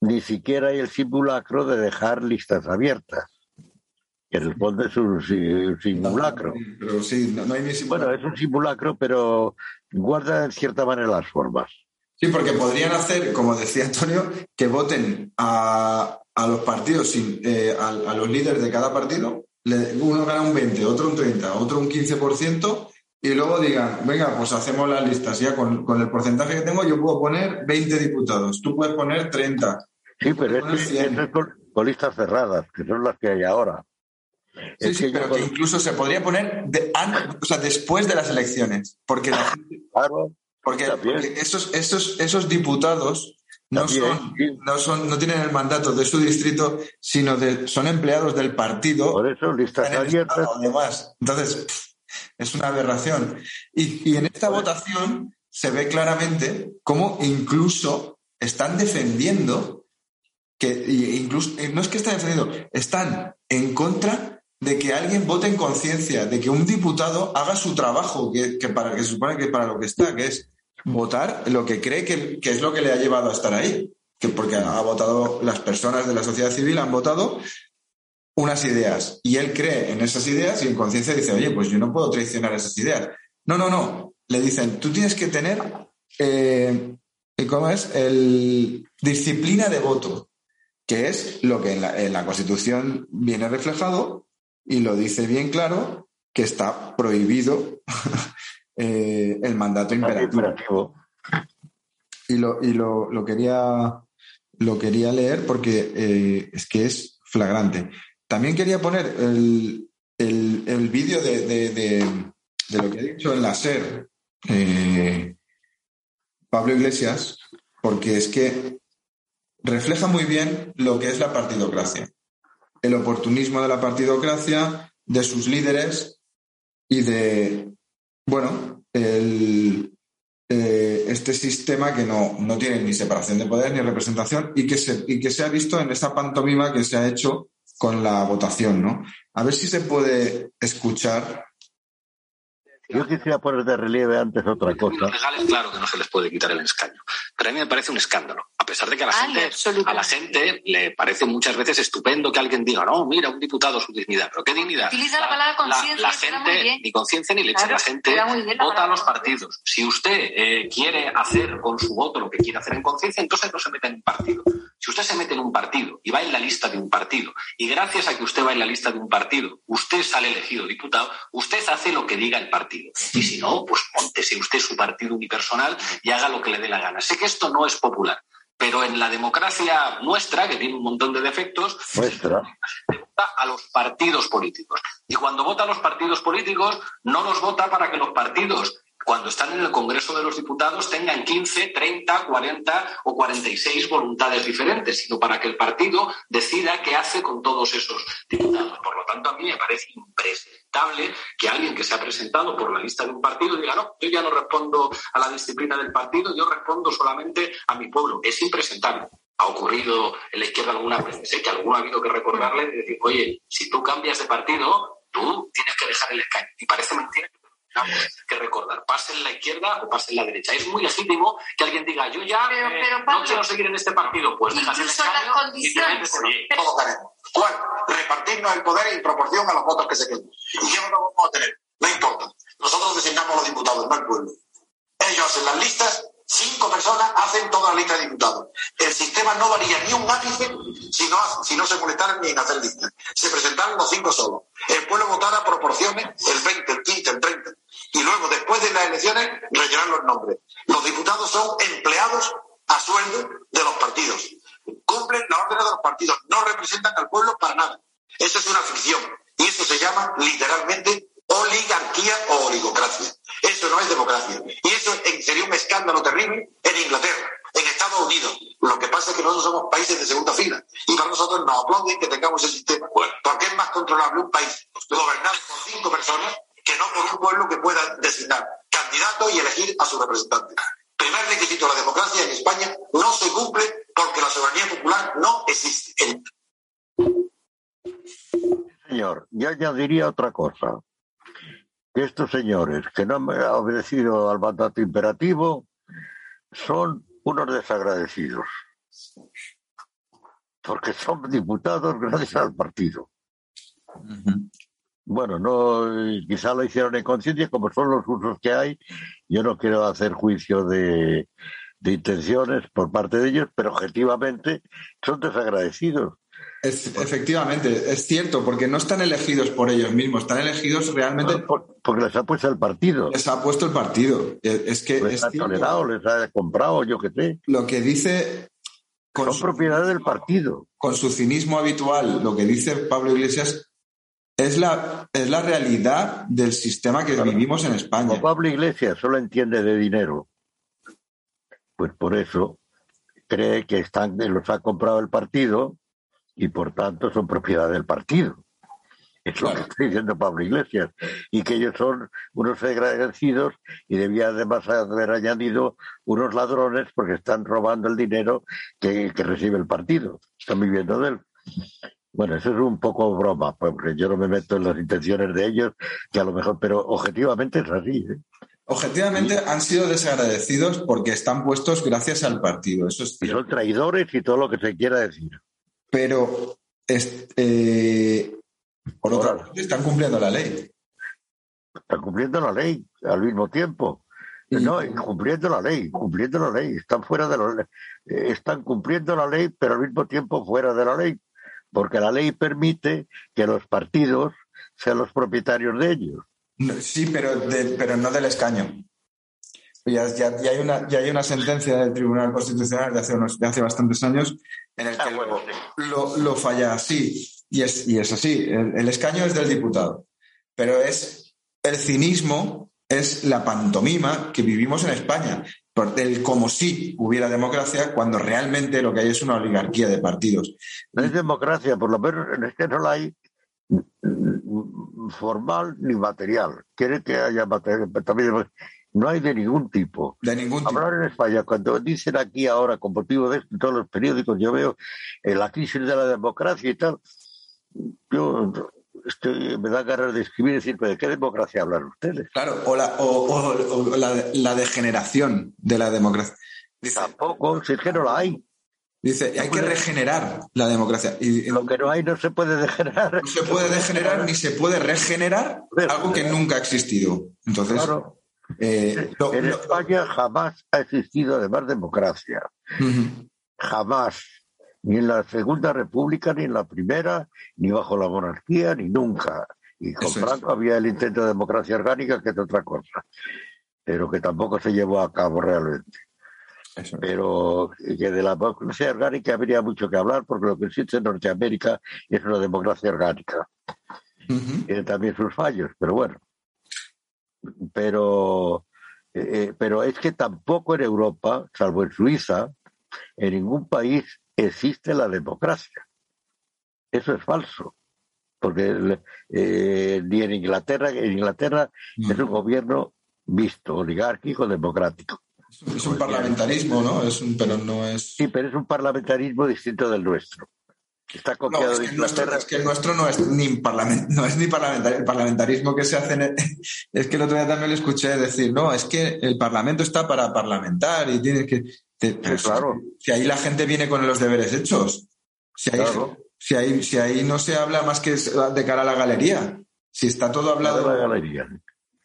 ni siquiera hay el simulacro de dejar listas abiertas que en el fondo es un, simulacro. Pero sí, no, hay ni Bueno, es un simulacro, pero guarda en cierta manera las formas. Sí, porque podrían hacer, como decía Antonio, que voten a, a los partidos, eh, a, a, los líderes de cada partido. uno gana un 20, otro un 30, otro un 15%, y luego digan, venga, pues hacemos las listas. Ya con, con el porcentaje que tengo, yo puedo poner 20 diputados, tú puedes poner 30. Sí, pero es, es, con listas cerradas, que son las que hay ahora. Sí, sí, pero que incluso se podría poner o sea, después de las elecciones, porque la gente, <laughs> porque, esos, esos, esos diputados no son, no son, no tienen el mandato de su distrito, sino de, son empleados del partido. Por eso, listas abiertas. Además. Entonces, es una aberración. Y, y en esta votación se ve claramente cómo incluso están defendiendo que incluso no es que estén defendiendo, están en contra de que alguien vote en conciencia, de que un diputado haga su trabajo, que, para que se supone que para lo que está, que es votar lo que cree que, es lo que le ha llevado a estar ahí. Que porque ha votado, las personas de la sociedad civil han votado unas ideas y él cree en esas ideas y en conciencia dice, oye, pues yo no puedo traicionar esas ideas. No, no, no. Le dicen, tú tienes que tener, eh, ¿cómo es? El disciplina de voto, que es lo que en la, en la Constitución viene reflejado y lo dice bien claro que está prohibido <laughs> eh, el mandato imperativo. Y, lo, y lo, lo, quería, lo quería leer porque eh, es que es flagrante. También quería poner el, el, vídeo de, de, lo que ha dicho en la SER eh, Pablo Iglesias, porque es que refleja muy bien lo que es la partidocracia. El oportunismo de la partidocracia, de sus líderes y de, bueno, el, eh, este sistema que no, no, tiene ni separación de poder ni representación y que, se, y que se ha visto en esta pantomima que se ha hecho con la votación, ¿no? A ver si se puede escuchar yo quisiera poner de relieve antes otra cosa. legales, claro que no se les puede quitar el escaño. Pero a mí me parece un escándalo. A pesar de que a la, gente, a la gente le parece muchas veces estupendo que alguien diga, no, mira, un diputado su dignidad. ¿Pero qué dignidad? Utiliza la, palabra conciencia. La, gente, ni conciencia ni leche. la gente vota a los partidos. Si usted eh, quiere hacer con su voto lo que quiere hacer en conciencia, entonces no se mete en un partido. Si usted se mete en un partido y va en la lista de un partido, y gracias a que usted va en la lista de un partido, usted sale elegido diputado, usted hace lo que diga el partido. Y si no, pues montese usted su partido unipersonal y haga lo que le dé la gana. Sé que esto no es popular, Pero en la democracia nuestra, que tiene un montón de defectos, nuestra. vota a los partidos políticos. Y cuando vota a los partidos políticos, no los vota para que los partidos cuando están en el Congreso de los Diputados tengan 15, 30, 40 o 46 voluntades diferentes, sino para que el partido decida qué hace con todos esos diputados. Por lo tanto, a mí me parece impresentable que alguien que se ha presentado por la lista de un partido diga, no, yo ya no respondo a la disciplina del partido, yo respondo solamente a mi pueblo. Es impresentable ha ocurrido en la izquierda alguna vez. Sé que alguno ha habido que recordarle y decir, oye, si tú cambias de partido, tú tienes que dejar el escaño. Y parece mentira que recordar, pase en la izquierda o pase en la derecha. Es muy legítimo que alguien diga, yo ya eh, no quiero seguir en este partido, pues dejas el escaño y metes Todos haremos. ¿Cuál? Repartirnos el poder en proporción a los votos que se queden. ¿Y qué votos vamos a tener? No importa. Nosotros designamos a los diputados, no el pueblo. Ellos hacen las listas Cinco personas hacen toda la lista de diputados. El sistema no varía ni un ápice si no, si no se molestaran ni en hacer listas. Se presentaron los cinco solos. El pueblo votara proporciones, el 20, el 15, el 30. Y luego, después de las elecciones, rellenar los nombres. Los diputados son empleados a sueldo de los partidos. Cumplen la orden de los partidos. No representan al pueblo para nada. Eso es una ficción. Y eso se llama literalmente oligarquía o oligocracia. Eso no es democracia. Y eso sería un escándalo terrible en Inglaterra, en Estados Unidos. Lo que pasa es que nosotros somos países de segunda fila. Y para nosotros nos aplauden que tengamos ese sistema. Porque es más controlable un país gobernado por cinco personas que no por un pueblo que pueda designar candidato y elegir a su representante. Primer requisito de la democracia en España no se cumple porque la soberanía popular no existe. Señor, yo añadiría otra cosa estos señores que no han obedecido al mandato imperativo son unos desagradecidos. Porque son diputados gracias al partido. Bueno, no, quizá lo hicieron en conciencia, como son los usos que hay. Yo no quiero hacer juicio de, de intenciones por parte de ellos, pero objetivamente son desagradecidos efectivamente, es cierto, porque no están elegidos por ellos mismos, están elegidos realmente. porque les ha puesto el partido. Les ha puesto el partido. Es que. Les ha tolerado, les ha comprado, yo qué sé. Lo que dice. Con Son propiedad del partido. Con su cinismo habitual, lo que dice Pablo Iglesias es la, es la realidad del sistema que vivimos en España. Pablo Iglesias solo entiende de dinero, pues por eso cree que están, los ha comprado el partido y por tanto son propiedad del partido. Es lo que está diciendo Pablo Iglesias. Y que ellos son unos agradecidos y debía además haber añadido unos ladrones porque están robando el dinero que, recibe el partido. Están viviendo de él. Bueno, eso es un poco broma, porque yo no me meto en las intenciones de ellos, que a lo mejor, pero objetivamente es así. ¿eh? Objetivamente han sido desagradecidos porque están puestos gracias al partido. Eso es y son traidores y todo lo que se quiera decir. Pero, eh, por otra parte, están cumpliendo la ley. Están cumpliendo la ley al mismo tiempo. No, cumpliendo la ley, cumpliendo la ley. Están fuera de la ley. Eh, están cumpliendo la ley, pero al mismo tiempo fuera de la ley. Porque la ley permite que los partidos sean los propietarios de ellos. Sí, pero, pero no del escaño. Ya, ya, ya, hay una, ya hay una sentencia del Tribunal Constitucional de hace, unos, de hace bastantes años en el que ah, lo, lo, falla así. Y es, y es así. El, escaño es del diputado. Pero es el cinismo, es la pantomima que vivimos en España. El como si hubiera democracia cuando realmente lo que hay es una oligarquía de partidos. No es democracia, por lo menos es que no la hay formal ni material. Quiere que haya material, también no hay de ningún tipo. De ningún tipo. Hablar en España, cuando dicen aquí ahora, con motivo de esto, en todos los periódicos, yo veo eh, la crisis de la democracia y tal. Yo estoy, me da ganas de escribir y decir, ¿de qué democracia hablan ustedes? Claro, o la, o, la, degeneración de la democracia. Tampoco, si es que no la hay. Dice, hay que regenerar la democracia. Y, Lo que no hay no se puede degenerar. No se puede degenerar ni se puede regenerar algo que nunca ha existido. Entonces, eh, en España jamás ha existido además democracia. Jamás. Ni en la Segunda República, ni en la Primera, ni bajo la monarquía, ni nunca. Y con Franco había el intento de democracia orgánica, que es otra cosa, pero que tampoco se llevó a cabo realmente. Pero que de la democracia orgánica habría mucho que hablar porque lo que existe en Norteamérica es una democracia orgánica. Tiene también sus fallos, pero bueno. Pero, eh, eh, pero es que tampoco en Europa, salvo en Suiza, en ningún país existe la democracia. Eso es falso. Porque eh, ni en Inglaterra, en Inglaterra es un gobierno visto, oligárquico, democrático. Es un parlamentarismo, ¿no? Es un, pero no es. Sí, pero es un parlamentarismo distinto del nuestro. Está copiado es que de Inglaterra. es que el nuestro no es ni, parlament, no es ni parlamentarismo. El parlamentarismo que se hace. En <laughs> es que el otro día también le escuché decir, no, es que el parlamento está para parlamentar y tiene que. claro. Si ahí la gente viene con los deberes hechos. Si ahí, si, ahí, si ahí no se habla más que de cara a la galería. Si está todo hablado. La galería.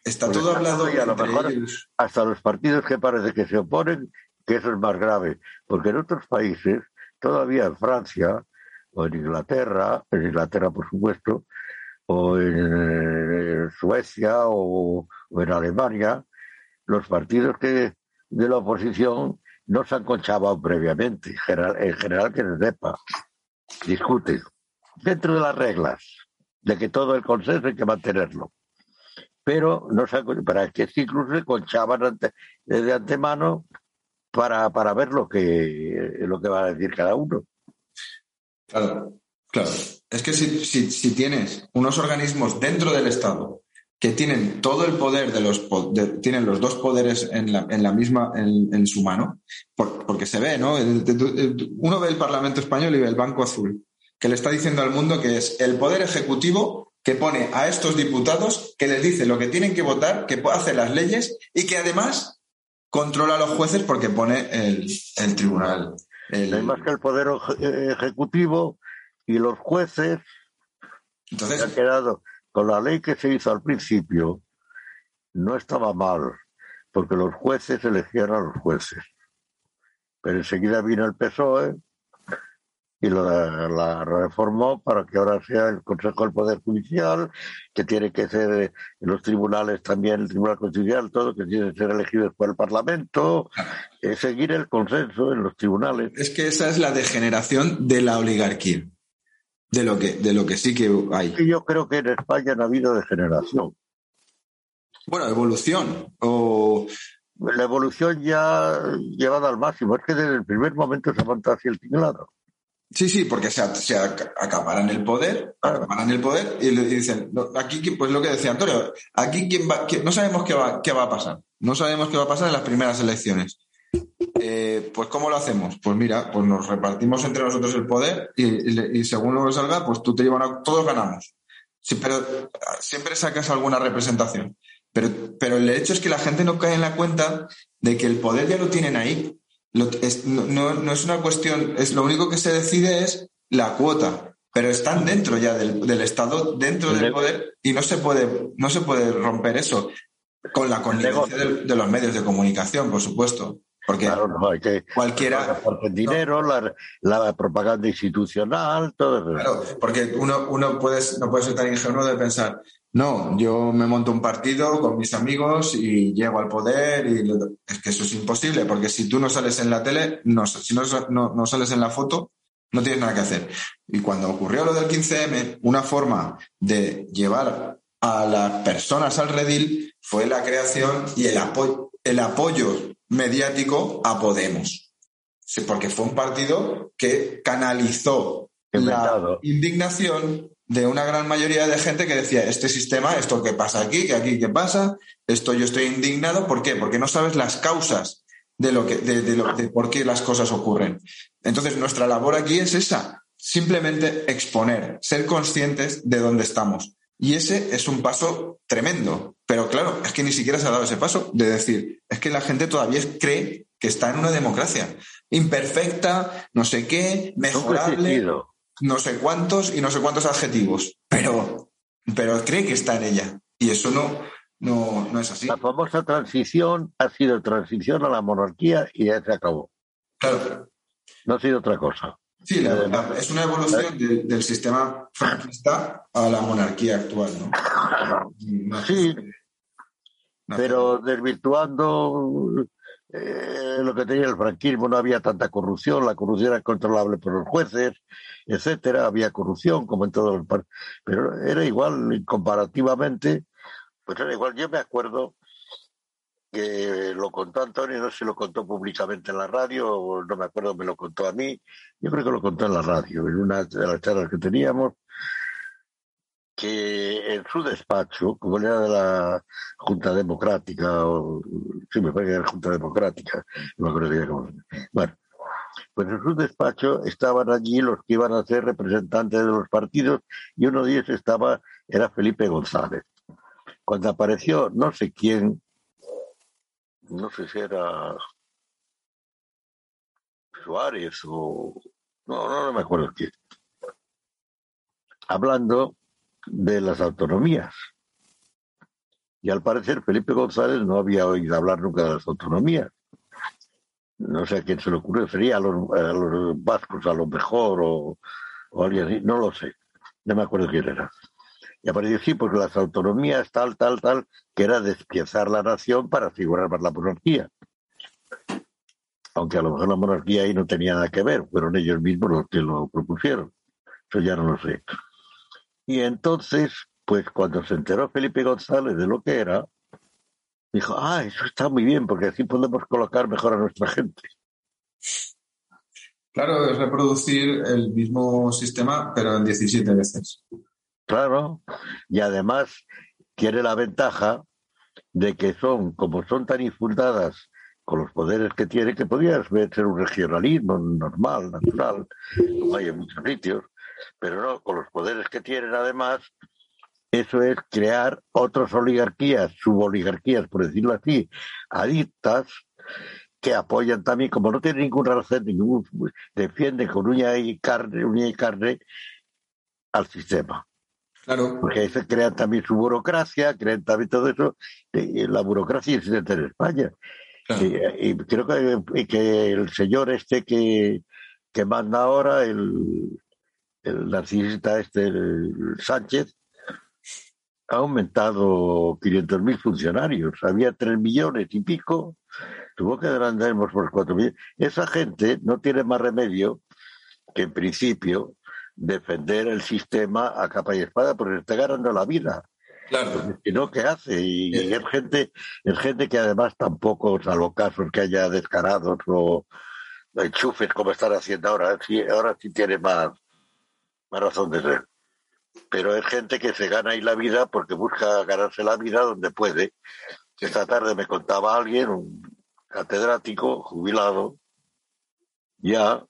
Está todo hablado y a lo mejor hasta los partidos que parece que se oponen, que eso es más grave, porque en otros países, todavía en Francia o en Inglaterra, en Inglaterra por supuesto, o en, Suecia o, en Alemania, los partidos que de la oposición no se han conchabado previamente, en general, en general que se sepa, discuten dentro de las reglas de que todo el consenso hay que mantenerlo pero no sé, para que incluso se conchaban de antemano para, para ver lo que, lo que va a decir cada uno. Claro, claro. Es que si, si, tienes unos organismos dentro del Estado que tienen todo el poder de los tienen los dos poderes en la, en la misma en, su mano porque se ve no uno ve el Parlamento español y ve el Banco Azul que le está diciendo al mundo que es el poder ejecutivo que pone a estos diputados, que les dice lo que tienen que votar, que hace las leyes y que además controla a los jueces porque pone el, tribunal. El... Hay más que el poder ejecutivo y los jueces Entonces, han quedado con la ley que se hizo al principio, no estaba mal, porque los jueces elegían a los jueces. Pero enseguida vino el PSOE y la, reformó para que ahora sea el Consejo del Poder Judicial, que tiene que ser en los tribunales también, el Tribunal Constitucional, todo, que tiene que ser elegido por el Parlamento, eh, seguir el consenso en los tribunales. Es que esa es la degeneración de la oligarquía, de lo que, de lo que sí que hay. yo creo que en España no ha habido degeneración. Bueno, evolución o la evolución ya llevada al máximo. Es que desde el primer momento se ha hacia el tinglado. Sí, sí, porque se, se acaparan el poder, acaparan el poder y le dicen, aquí, pues lo que decía Antonio, aquí quién va, no sabemos qué va, qué va a pasar, no sabemos qué va a pasar en las primeras elecciones. Eh, pues ¿cómo lo hacemos? Pues mira, pues nos repartimos entre nosotros el poder y, según lo que salga, pues tú te llevas, a, todos ganamos. Sí, pero siempre sacas alguna representación. Pero, pero el hecho es que la gente no cae en la cuenta de que el poder ya lo tienen ahí no, es una cuestión, es lo único que se decide es la cuota, pero están dentro ya del, Estado, dentro del poder, y no se puede, no se puede romper eso con la connivencia de, los medios de comunicación, por supuesto. Porque cualquiera. el dinero, la, propaganda institucional, todo eso. Claro, porque uno, uno puede, no puede ser tan ingenuo de pensar, no, yo me monto un partido con mis amigos y llego al poder y es que eso es imposible, porque si tú no sales en la tele, no, si no, no, sales en la foto, no tienes nada que hacer. Y cuando ocurrió lo del 15M, una forma de llevar a las personas al redil fue la creación y el, apoyo, el apoyo mediático a Podemos. porque fue un partido que canalizó la indignación de una gran mayoría de gente que decía, este sistema, esto que pasa aquí, que aquí qué pasa, esto yo estoy indignado, ¿por qué? Porque no sabes las causas de lo que, de, lo, de por qué las cosas ocurren. Entonces, nuestra labor aquí es esa, simplemente exponer, ser conscientes de dónde estamos. Y ese es un paso tremendo. Pero claro, es que ni siquiera se ha dado ese paso de decir, es que la gente todavía cree que está en una democracia imperfecta, no sé qué, mejorable no sé cuántos y no sé cuántos adjetivos, pero, pero cree que está en ella. Y eso no, no, no es así. La famosa transición ha sido transición a la monarquía y ya se acabó. Claro. No ha sido otra cosa. Sí, es una evolución del sistema franquista a la monarquía actual, ¿no? <coughs> sí, pero desvirtuando eh, lo que tenía el franquismo no había tanta corrupción, la corrupción era controlable por los jueces, etcétera, había corrupción como en todos los países, pero era igual comparativamente, pues era igual. Yo me acuerdo que lo contó Antonio, no sé si lo contó públicamente en la radio, no me acuerdo, me lo contó a mí, yo creo que lo contó en la radio, en una de las charlas que teníamos, que en su despacho, como era de la Junta Democrática, o sí, me parece que era Junta Democrática, no me acuerdo cómo. Bueno, pues en su despacho estaban allí los que iban a ser representantes de los partidos y uno de ellos estaba, era Felipe González. Cuando apareció no sé quién, no sé si era Suárez o... No, no, no me acuerdo quién. Hablando de las autonomías. Y al parecer Felipe González no había oído hablar nunca de las autonomías. No sé a quién se le ocurrió, sería a los, vascos a lo mejor o, o alguien así, no lo sé. No me acuerdo quién era. Y apareció sí, porque las autonomías tal, tal, tal, que era despiezar la nación para figurar más la monarquía. Aunque a lo mejor la monarquía ahí no tenía nada que ver, fueron ellos mismos los que lo propusieron. Eso ya no lo sé. Y entonces, pues cuando se enteró Felipe González de lo que era, dijo, ah, eso está muy bien, porque así podemos colocar mejor a nuestra gente. Claro, es reproducir el mismo sistema, pero en 17 veces. Claro, y además tiene la ventaja de que son, como son tan infundadas con los poderes que tiene, que podría ser un regionalismo normal, natural, como hay en muchos sitios, pero no, con los poderes que tienen además, eso es crear otras oligarquías, suboligarquías, por decirlo así, adictas, que apoyan también, como no tienen ninguna razón, ningún, defienden con uña y carne, uña y carne al sistema. Claro. Porque ahí se crean también su burocracia, crean también todo eso. La burocracia existe en España. Y, creo que, que, el señor este que, que manda ahora, el, el narcisista este, el Sánchez, ha aumentado 500.000 funcionarios. Había 3 millones y pico, tuvo que agrandarnos por 4 millones. Esa gente no tiene más remedio que, en principio, defender el sistema a capa y espada porque está ganando la vida. Claro. Y no, ¿qué hace? Y, es gente, es gente que además tampoco, salvo casos que haya descarados o enchufes como están haciendo ahora, sí, ahora sí tiene más, razón de ser. Pero es gente que se gana ahí la vida porque busca ganarse la vida donde puede. Esta tarde me contaba alguien, un catedrático jubilado, ya,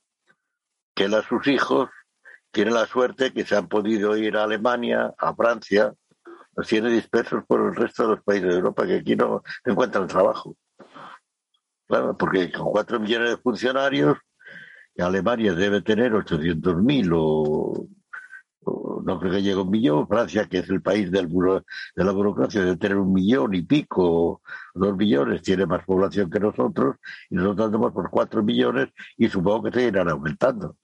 que él a sus hijos tiene la suerte que se han podido ir a Alemania, a Francia, los tiene dispersos por el resto de los países de Europa que aquí no encuentran trabajo. Claro, porque con cuatro millones de funcionarios Alemania debe tener 800.000 o, o, no creo que llegue a un millón. Francia, que es el país del de la burocracia, debe tener un millón y pico, dos millones, tiene más población que nosotros y nosotros andamos por cuatro millones y supongo que se irán aumentando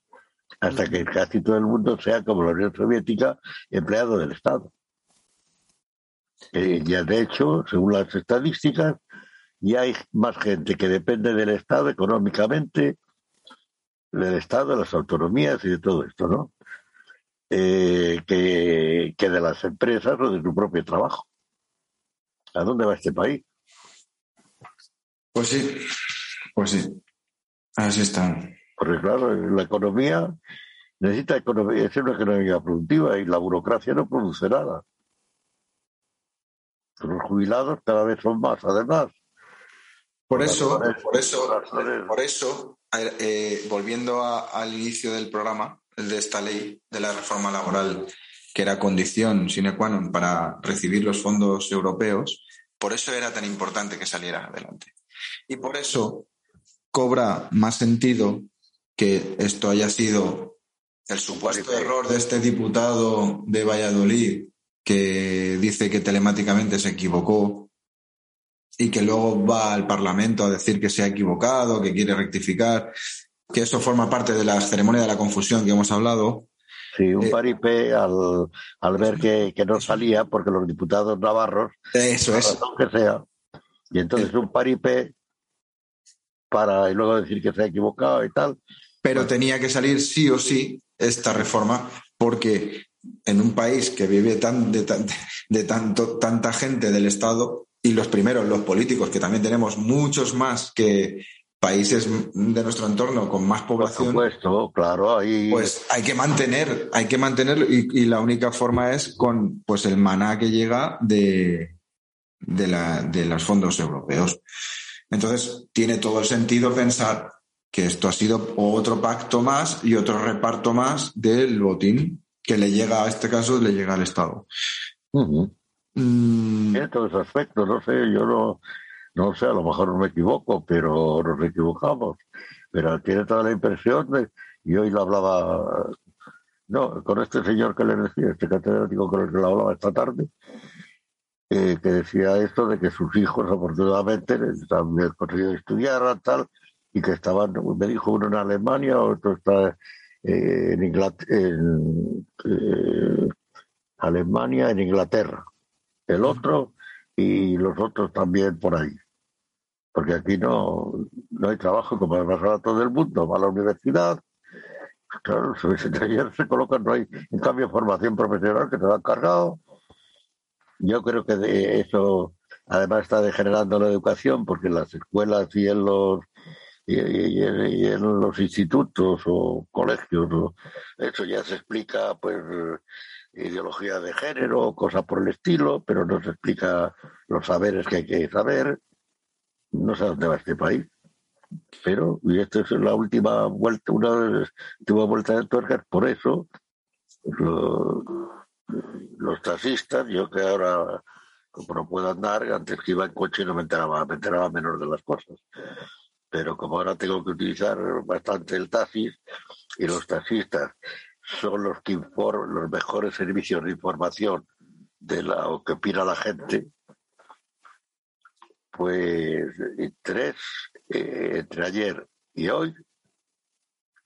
hasta que casi todo el mundo sea como la Unión Soviética, empleado del Estado. Eh, ya de hecho, según las estadísticas, ya hay más gente que depende del Estado económicamente del Estado, de las autonomías y de todo esto, ¿no? Eh, que, que, de las empresas o de su propio trabajo. ¿A dónde va este país? Pues sí, pues sí. Así está. Porque claro, la economía necesita economía, es una economía productiva y la burocracia no produce nada. Los jubilados cada vez son más, además. Por eso, por eso, por eso, eh, volviendo al inicio del programa, de esta ley de la reforma laboral, que era condición sine qua non para recibir los fondos europeos, por eso era tan importante que saliera adelante. Y por eso cobra más sentido que esto haya sido el supuesto error de este diputado de Valladolid que dice que telemáticamente se equivocó y que luego va al Parlamento a decir que se ha equivocado, que quiere rectificar, que eso forma parte de la ceremonia de la confusión que hemos hablado. Sí, un eh, paripé al, al ver que, que, no salía porque los diputados navarros, eso es. que sea, y entonces un paripé para y luego decir que se ha equivocado y tal. Pero tenía que salir sí o sí esta reforma porque en un país que vive tan, de, de tanto, tanta gente del Estado y los primeros, los políticos, que también tenemos muchos más que países de nuestro entorno con más población. Por supuesto, claro, ahí... Pues hay que mantener, hay que mantenerlo y, la única forma es con pues el maná que llega de, de, la, de los fondos europeos. Entonces, tiene todo el sentido pensar que esto ha sido otro pacto más y otro reparto más del botín que le llega, a este caso, le llega al Estado. Mm. En todos aspectos, no sé, yo no, no sé, a lo mejor no me equivoco, pero nos equivocamos. Pero tiene toda la impresión de, y hoy lo hablaba, no, con este señor que le decía, este catedrático con el que lo hablaba esta tarde, eh, que decía esto de que sus hijos afortunadamente han conseguido estudiar tal, y que estaban, me dijo uno en Alemania, otro está eh, en, Inglaterra, en eh, Alemania, en Inglaterra el otro y los otros también por ahí. Porque aquí no, no hay trabajo como además a todo el mundo, va a la universidad. Claro, ayer se colocan, no hay, en cambio, formación profesional que te lo han cargado. Yo creo que eso además está degenerando la educación porque en las escuelas y en los y, en los institutos o colegios eso ya se explica pues ideología de género cosas por el estilo, pero no se explica los saberes que hay que saber. No sé dónde va este país. Pero, y esta es la última vuelta, una de las últimas vueltas de tuercas, por eso los, taxistas, yo que ahora como no puedo andar, antes que iba en coche no me enteraba, me enteraba menos de las cosas. Pero como ahora tengo que utilizar bastante el taxi y los taxistas son los que informan los mejores servicios de información de lo que opina la gente, pues tres, eh, entre ayer y hoy,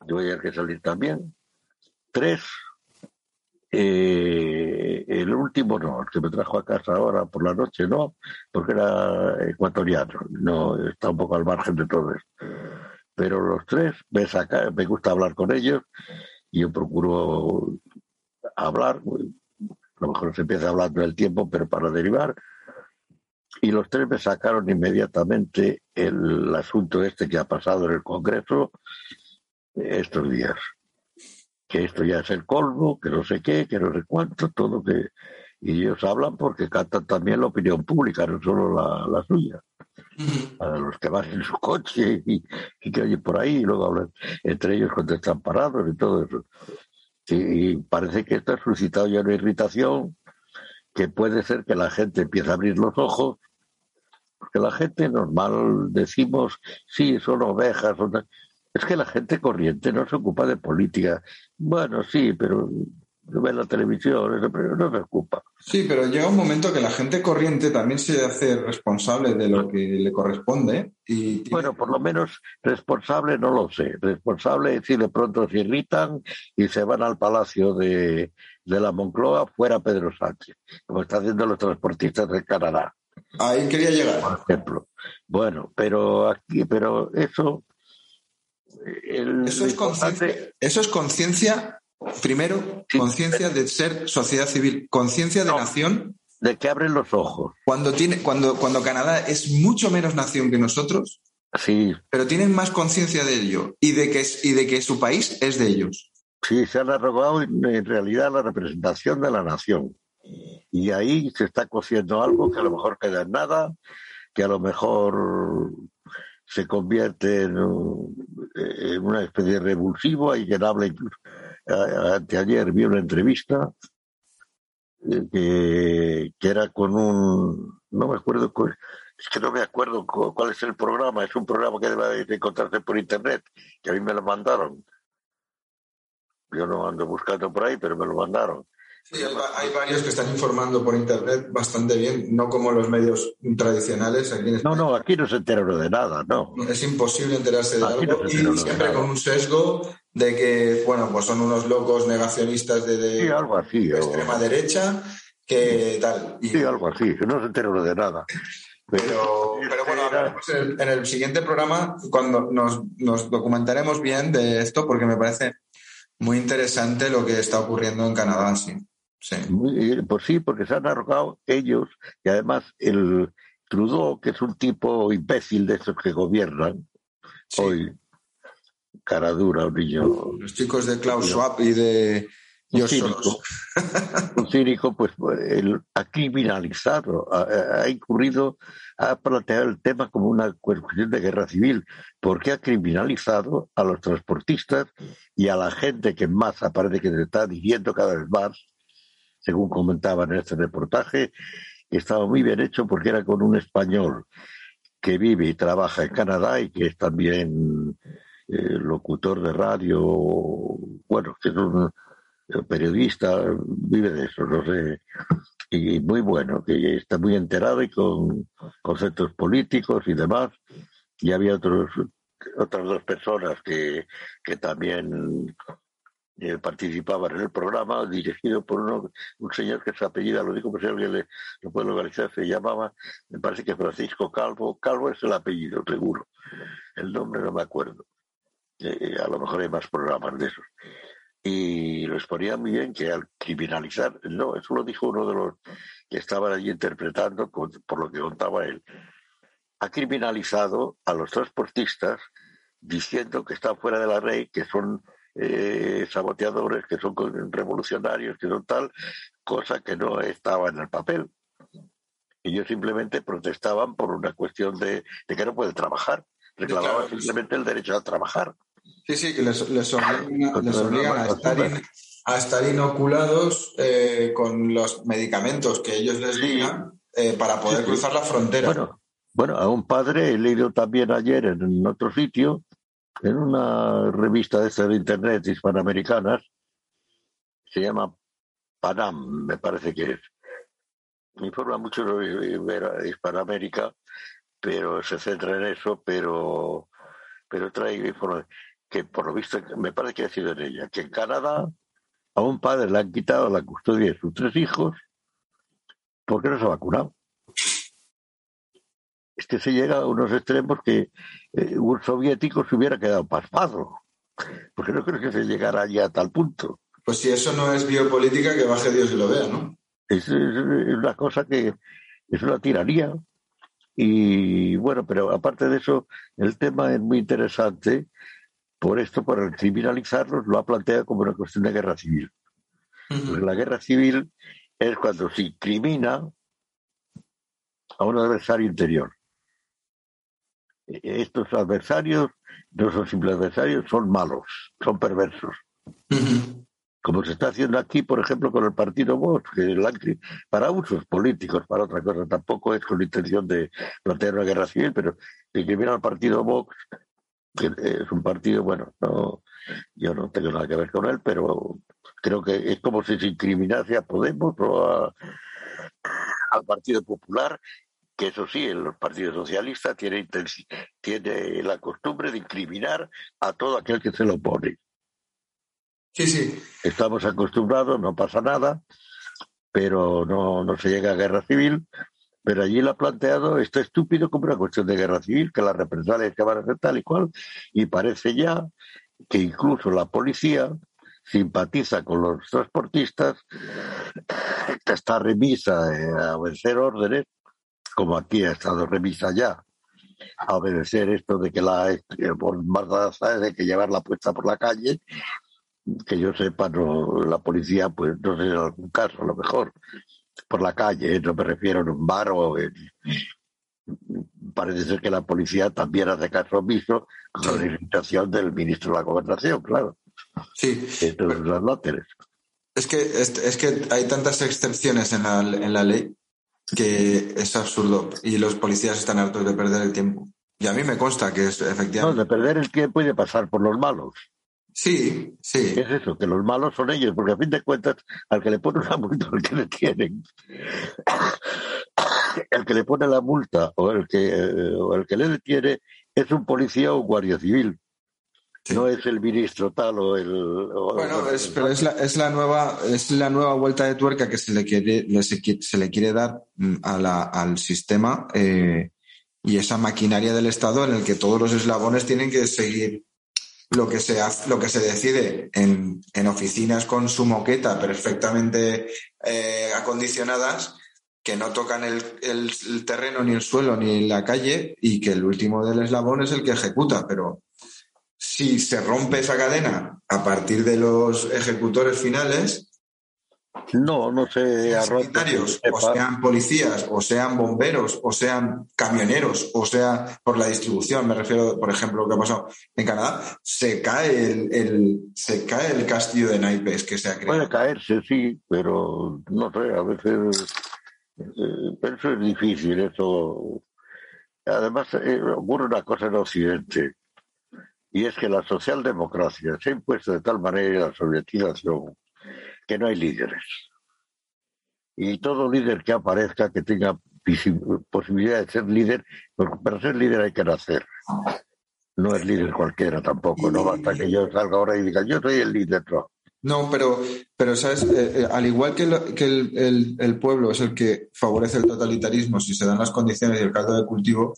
yo voy a que salir también, tres, eh, el último no, el que me trajo a casa ahora por la noche no, porque era ecuatoriano, no está un poco al margen de todo esto. Pero los tres me, saca, me gusta hablar con ellos yo procuro hablar, a lo mejor se empieza hablando del tiempo, pero para derivar. Y los tres me sacaron inmediatamente el asunto este que ha pasado en el Congreso estos días. Que esto ya es el colmo, que no sé qué, que no sé cuánto, todo que... Y ellos hablan porque cantan también la opinión pública, no solo la, la suya a los que van en su coche y, que oyen por ahí, y luego hablan entre ellos cuando están parados y todo eso. Y, parece que esto ha suscitado ya una irritación que puede ser que la gente empiece a abrir los ojos, porque la gente normal decimos, sí, son ovejas, es que la gente corriente no se ocupa de política. Bueno, sí, pero ve la televisión, pero no se ocupa. Sí, pero llega un momento que la gente corriente también se hace responsable de lo que le corresponde. Y Bueno, por lo menos responsable no lo sé. Responsable es si de pronto se irritan y se van al palacio de, de la Moncloa fuera Pedro Sánchez, como está haciendo los transportistas de Canadá. Ahí quería llegar. Por ejemplo. Bueno, pero aquí, pero eso. eso es conciencia, eso es conciencia Primero, conciencia de ser sociedad civil, conciencia de nación. De que abren los ojos. Cuando, tiene, cuando, cuando Canadá es mucho menos nación que nosotros, sí. pero tienen más conciencia de ello y de, que y de que su país es de ellos. Sí, se han arrogado en realidad la representación de la nación. Y ahí se está cociendo algo que a lo mejor queda en nada, que a lo mejor se convierte en, una especie de revulsivo y que incluso anteayer vi una entrevista eh, que, era con un, no me acuerdo, es que no me acuerdo cuál es el programa, es un programa que debe de encontrarse por internet, que a mí me lo mandaron. Yo no ando buscando por ahí, pero me lo mandaron. Sí, hay, varios que están informando por internet bastante bien, no como los medios tradicionales aquí en No, no, aquí no se entera de nada, no. Es imposible enterarse de algo y siempre con un sesgo de que, bueno, pues son unos locos negacionistas de, algo así, extrema derecha, que tal. Sí, algo así, que no se entera de nada. Pero, pero bueno, en el siguiente programa, cuando nos, nos documentaremos bien de esto, porque me parece muy interesante lo que está ocurriendo en Canadá, sí. Sí. pues sí, porque se han arrojado ellos y además el Trudeau, que es un tipo imbécil de esos que gobiernan hoy, cara dura, un niño. Los chicos de Klaus Schwab y de un cínico, un cínico, pues él ha criminalizado, ha, incurrido, ha planteado el tema como una cuestión de guerra civil, porque ha criminalizado a los transportistas y a la gente que más aparece que se está diciendo cada vez más, según comentaban en este reportaje, que estaba muy bien hecho porque era con un español que vive y trabaja en Canadá y que es también eh, locutor de radio, bueno, que es un periodista, vive de eso, no sé, y muy bueno, que está muy enterado y con conceptos políticos y demás. Y había otros, otras dos personas que, que también eh, participaban en el programa, dirigido por uno, un señor que se apellida, lo digo por si alguien le, lo puede localizar, se llamaba, me parece que Francisco Calvo, Calvo es el apellido, seguro. El nombre no me acuerdo. Eh, a lo mejor hay más programas de esos y lo exponía muy bien que al criminalizar, no, eso lo dijo uno de los que estaban allí interpretando, por lo que contaba él, ha criminalizado a los transportistas diciendo que están fuera de la ley, que son eh, saboteadores, que son revolucionarios, que son tal, cosa que no estaba en el papel. Ellos simplemente protestaban por una cuestión de, que no pueden trabajar, reclamaban simplemente el derecho a trabajar. Sí, sí, que les, obligan, a, estar inoculados eh, con los medicamentos que ellos les digan eh, para poder cruzar la frontera. Bueno, bueno, a un padre he leído también ayer en otro sitio, en una revista de, de internet hispanoamericanas, se llama Panam, me parece que es. Informa mucho de Hispanoamérica, pero se centra en eso, pero, pero trae información que por lo visto, me parece que ha sido en ella, que en Canadá a un padre le han quitado la custodia de sus tres hijos porque no se ha vacunado. Es que se llega a unos extremos que eh, un soviético se hubiera quedado pasmado, porque no creo que se llegara ya a tal punto. Pues si eso no es biopolítica, que baje Dios y lo vea, ¿no? Es, una cosa que es una tiranía. Y bueno, pero aparte de eso, el tema es muy interesante por esto, por criminalizarlos, lo ha planteado como una cuestión de guerra civil. La guerra civil es cuando se incrimina a un adversario interior. E-, estos adversarios no son simples adversarios, son malos, son perversos. Como se está haciendo aquí, por ejemplo, con el partido Vox, que para usos políticos, para otra cosa, tampoco es con la intención de plantear una guerra civil, pero se incrimina al partido Vox es un partido, bueno, no, yo no tengo nada que ver con él, pero creo que es como si se incriminase a Podemos o al Partido Popular, que eso sí, en los partidos socialistas tiene, tiene la costumbre de incriminar a todo aquel que se lo opone. Sí, sí. Estamos acostumbrados, no pasa nada, pero no, no se llega a guerra civil, pero allí lo ha planteado está estúpido como una cuestión de guerra civil, que las represalias que van a ser tal y cual, y parece ya que incluso la policía simpatiza con los transportistas, está remisa a obedecer órdenes, como aquí ha estado remisa ya, a obedecer esto de que la por más de que llevarla puesta por la calle, que yo sepa, no, la policía, pues no sé en algún caso, a lo mejor, por la calle, no me refiero en un bar o Parece ser que la policía también hace caso omiso con la invitación del ministro de la Gobernación, claro. Sí. las Es que, es, que hay tantas excepciones en la, en la ley que es absurdo y los policías están hartos de perder el tiempo. Y a mí me consta que es efectivamente. No, de perder el tiempo y de pasar por los malos. Sí, sí. Es eso, que los malos son ellos, porque a fin de cuentas, al que le pone una multa, <laughs> al que le tienen, el que le pone la multa o el que, o el que le detiene es un policía o un guardia civil. No es el ministro tal o el. bueno, pero es la, es la nueva es la nueva vuelta de tuerca que se le quiere se, le quiere dar mm, a la, al sistema eh, y esa maquinaria del Estado en el que todos los eslabones tienen que seguir lo que se lo que se decide en, en oficinas con su moqueta perfectamente eh, acondicionadas que no tocan el, el, terreno ni el suelo ni la calle y que el último del eslabón es el que ejecuta, pero si se rompe esa cadena a partir de los ejecutores finales, no, no sé. Sanitarios, o sean policías, o sean bomberos, o sean camioneros, o sea por la distribución, me refiero, por ejemplo, lo que ha pasado en Canadá, se cae el, se cae el castillo de naipes que se ha creado. Puede caerse, sí, pero no sé, a veces eh, eso es difícil, eso. Además, eh, ocurre una cosa en Occidente, y es que la socialdemocracia se ha impuesto de tal manera la sovietización que no hay líderes. Y todo líder que aparezca, que tenga posibilidad de ser líder, porque para ser líder hay que nacer. No es líder cualquiera tampoco, no basta que yo salga ahora y diga, yo soy el líder, no. No, pero, pero ¿sabes? Eh, eh, al igual que, el, el, pueblo es el que favorece el totalitarismo si se dan las condiciones y el caldo de cultivo,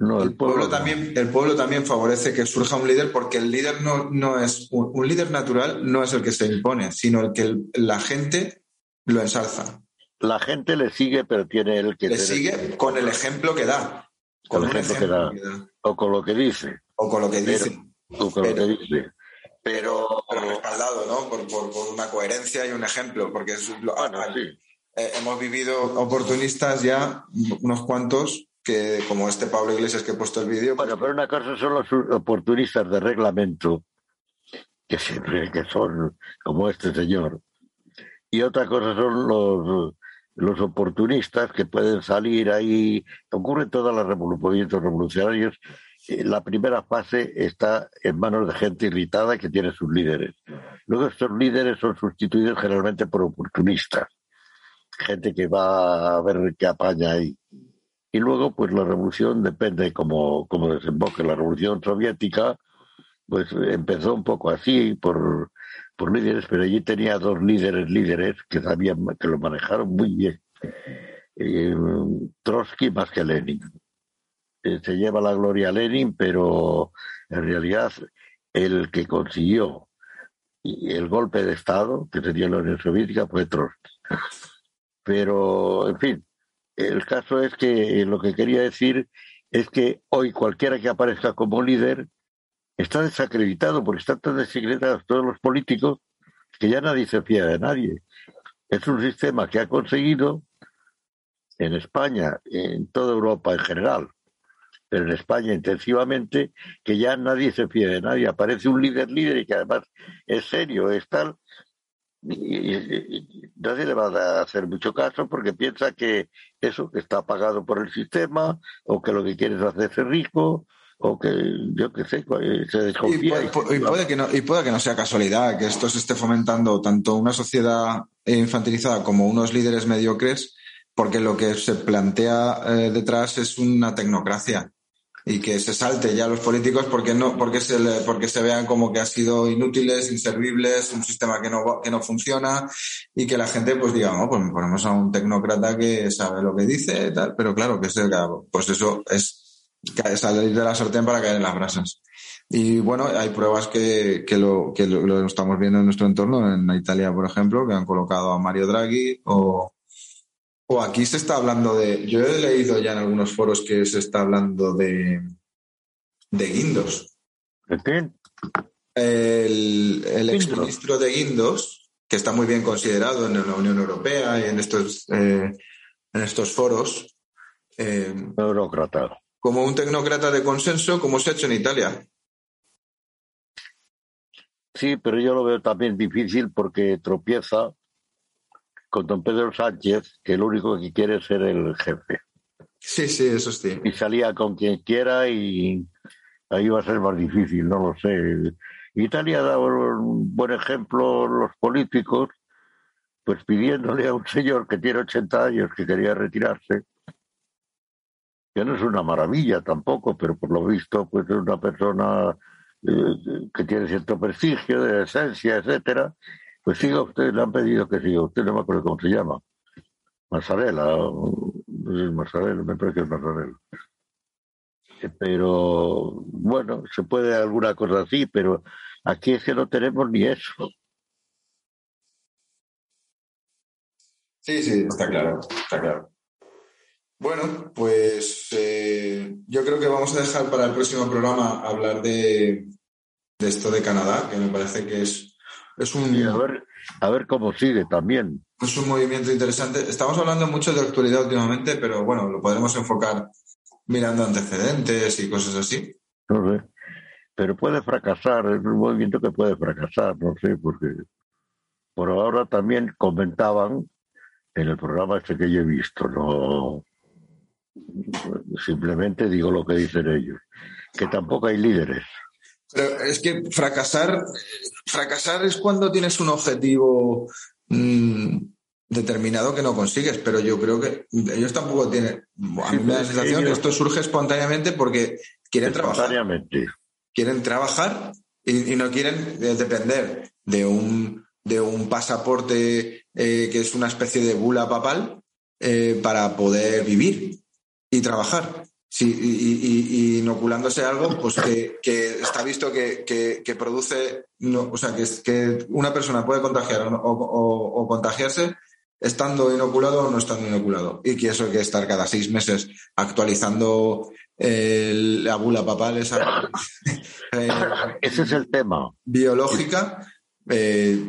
no, el, pueblo, también, el pueblo también favorece que surja un líder porque el líder no, no es un, líder natural, no es el que se impone, sino el que la gente lo ensalza. La gente le sigue, pero tiene el que. Le sigue con el ejemplo que da. Con, el ejemplo, que, da. O con lo que dice. O con lo que dice. o con lo que dice. Pero, respaldado, ¿no? Por, una coherencia y un ejemplo, porque es eh, hemos vivido oportunistas ya, unos cuantos, que como este Pablo Iglesias que he puesto el vídeo. Bueno, pero una cosa son los oportunistas de reglamento, que siempre que son como este señor, y otra cosa son los, los oportunistas que pueden salir ahí. Ocurre en todos los movimientos revolucionarios. La primera fase está en manos de gente irritada que tiene sus líderes. Luego estos líderes son sustituidos generalmente por oportunistas. Gente que va a ver qué apaña ahí. Y luego, pues la revolución depende de cómo, cómo desemboque. La revolución soviética, pues empezó un poco así por, por líderes, pero allí tenía dos líderes líderes que sabían, que lo manejaron muy bien. Eh, Trotsky más que Lenin. Eh, se lleva la gloria a Lenin, pero en realidad el que consiguió el golpe de Estado, que sería la Unión Soviética, fue Trotsky. Pero, en fin, el caso es que lo que quería decir es que hoy cualquiera que aparezca como líder está desacreditado porque están tan desacreditados todos los políticos que ya nadie se fía de nadie. Es un sistema que ha conseguido en España, en toda Europa en general, pero en España intensivamente, que ya nadie se fía de nadie. Aparece un líder líder y que además es serio, es tal, y, nadie le va a hacer mucho caso porque piensa que eso que está pagado por el sistema o que lo que quiere es hacerse rico o que yo qué sé se desconfía y puede, que no y puede que no sea casualidad que esto se esté fomentando tanto una sociedad infantilizada como unos líderes mediocres porque lo que se plantea eh, detrás es una tecnocracia y que se salte ya los políticos porque no porque se porque se vean como que ha sido inútiles, inservibles, un sistema que no que no funciona y que la gente pues diga, no, pues ponemos a un tecnócrata que sabe lo que dice tal, pero claro que pues eso es salir de la sartén para caer en las brasas. Y bueno, hay pruebas que, que, lo, que lo estamos viendo en nuestro entorno, en Italia, por ejemplo, que han colocado a Mario Draghi o, o aquí se está hablando de. Yo he leído ya en algunos foros que se está hablando de. de Guindos. ¿De El, el exministro de Guindos, que está muy bien considerado en la Unión Europea y en estos, eh, en estos foros. Eh, como un tecnócrata de consenso, como se ha hecho en Italia. Sí, pero yo lo veo también difícil porque tropieza con don Pedro Sánchez, que lo único que quiere es ser el jefe. Sí, sí, eso sí. Y salía con quien quiera y ahí va a ser más difícil, no lo sé. Italia ha dado un buen ejemplo los políticos, pues pidiéndole a un señor que tiene 80 años que quería retirarse, que no es una maravilla tampoco, pero por lo visto pues es una persona eh, que tiene cierto prestigio, de esencia, etcétera, pues siga usted, le han pedido que siga usted, no me acuerdo cómo se llama. Sé, Masarela, me parece que es Masarela. Pero bueno, se puede alguna cosa así, pero aquí es que no tenemos ni eso. Sí, sí, está claro, está claro. Bueno, pues eh, yo creo que vamos a dejar para el próximo programa hablar de, esto de Canadá, que me parece que es, es un... a, ver, a ver cómo sigue también. Es un movimiento interesante. Estamos hablando mucho de actualidad últimamente, pero bueno, lo podremos enfocar mirando antecedentes y cosas así. No sé. Pero puede fracasar, es un movimiento que puede fracasar, no sé, porque por ahora también comentaban en el programa este que yo he visto, no Simplemente digo lo que dicen ellos, que tampoco hay líderes. Pero es que fracasar, fracasar es cuando tienes un objetivo mm, determinado que no consigues, pero yo creo que ellos tampoco tienen. A mí me da la sensación que esto surge espontáneamente porque quieren trabajar. Quieren trabajar y, no quieren eh, depender de un, de un pasaporte eh, que es una especie de bula papal eh, para poder vivir y trabajar. Sí, y, inoculándose algo pues que, está visto que, produce, no, o sea, que, que una persona puede contagiar o, contagiarse estando inoculado o no estando inoculado. Y que eso hay que estar cada seis meses actualizando la bula papal, esa. <laughs> Eh, Ese es el tema. Biológica, eh,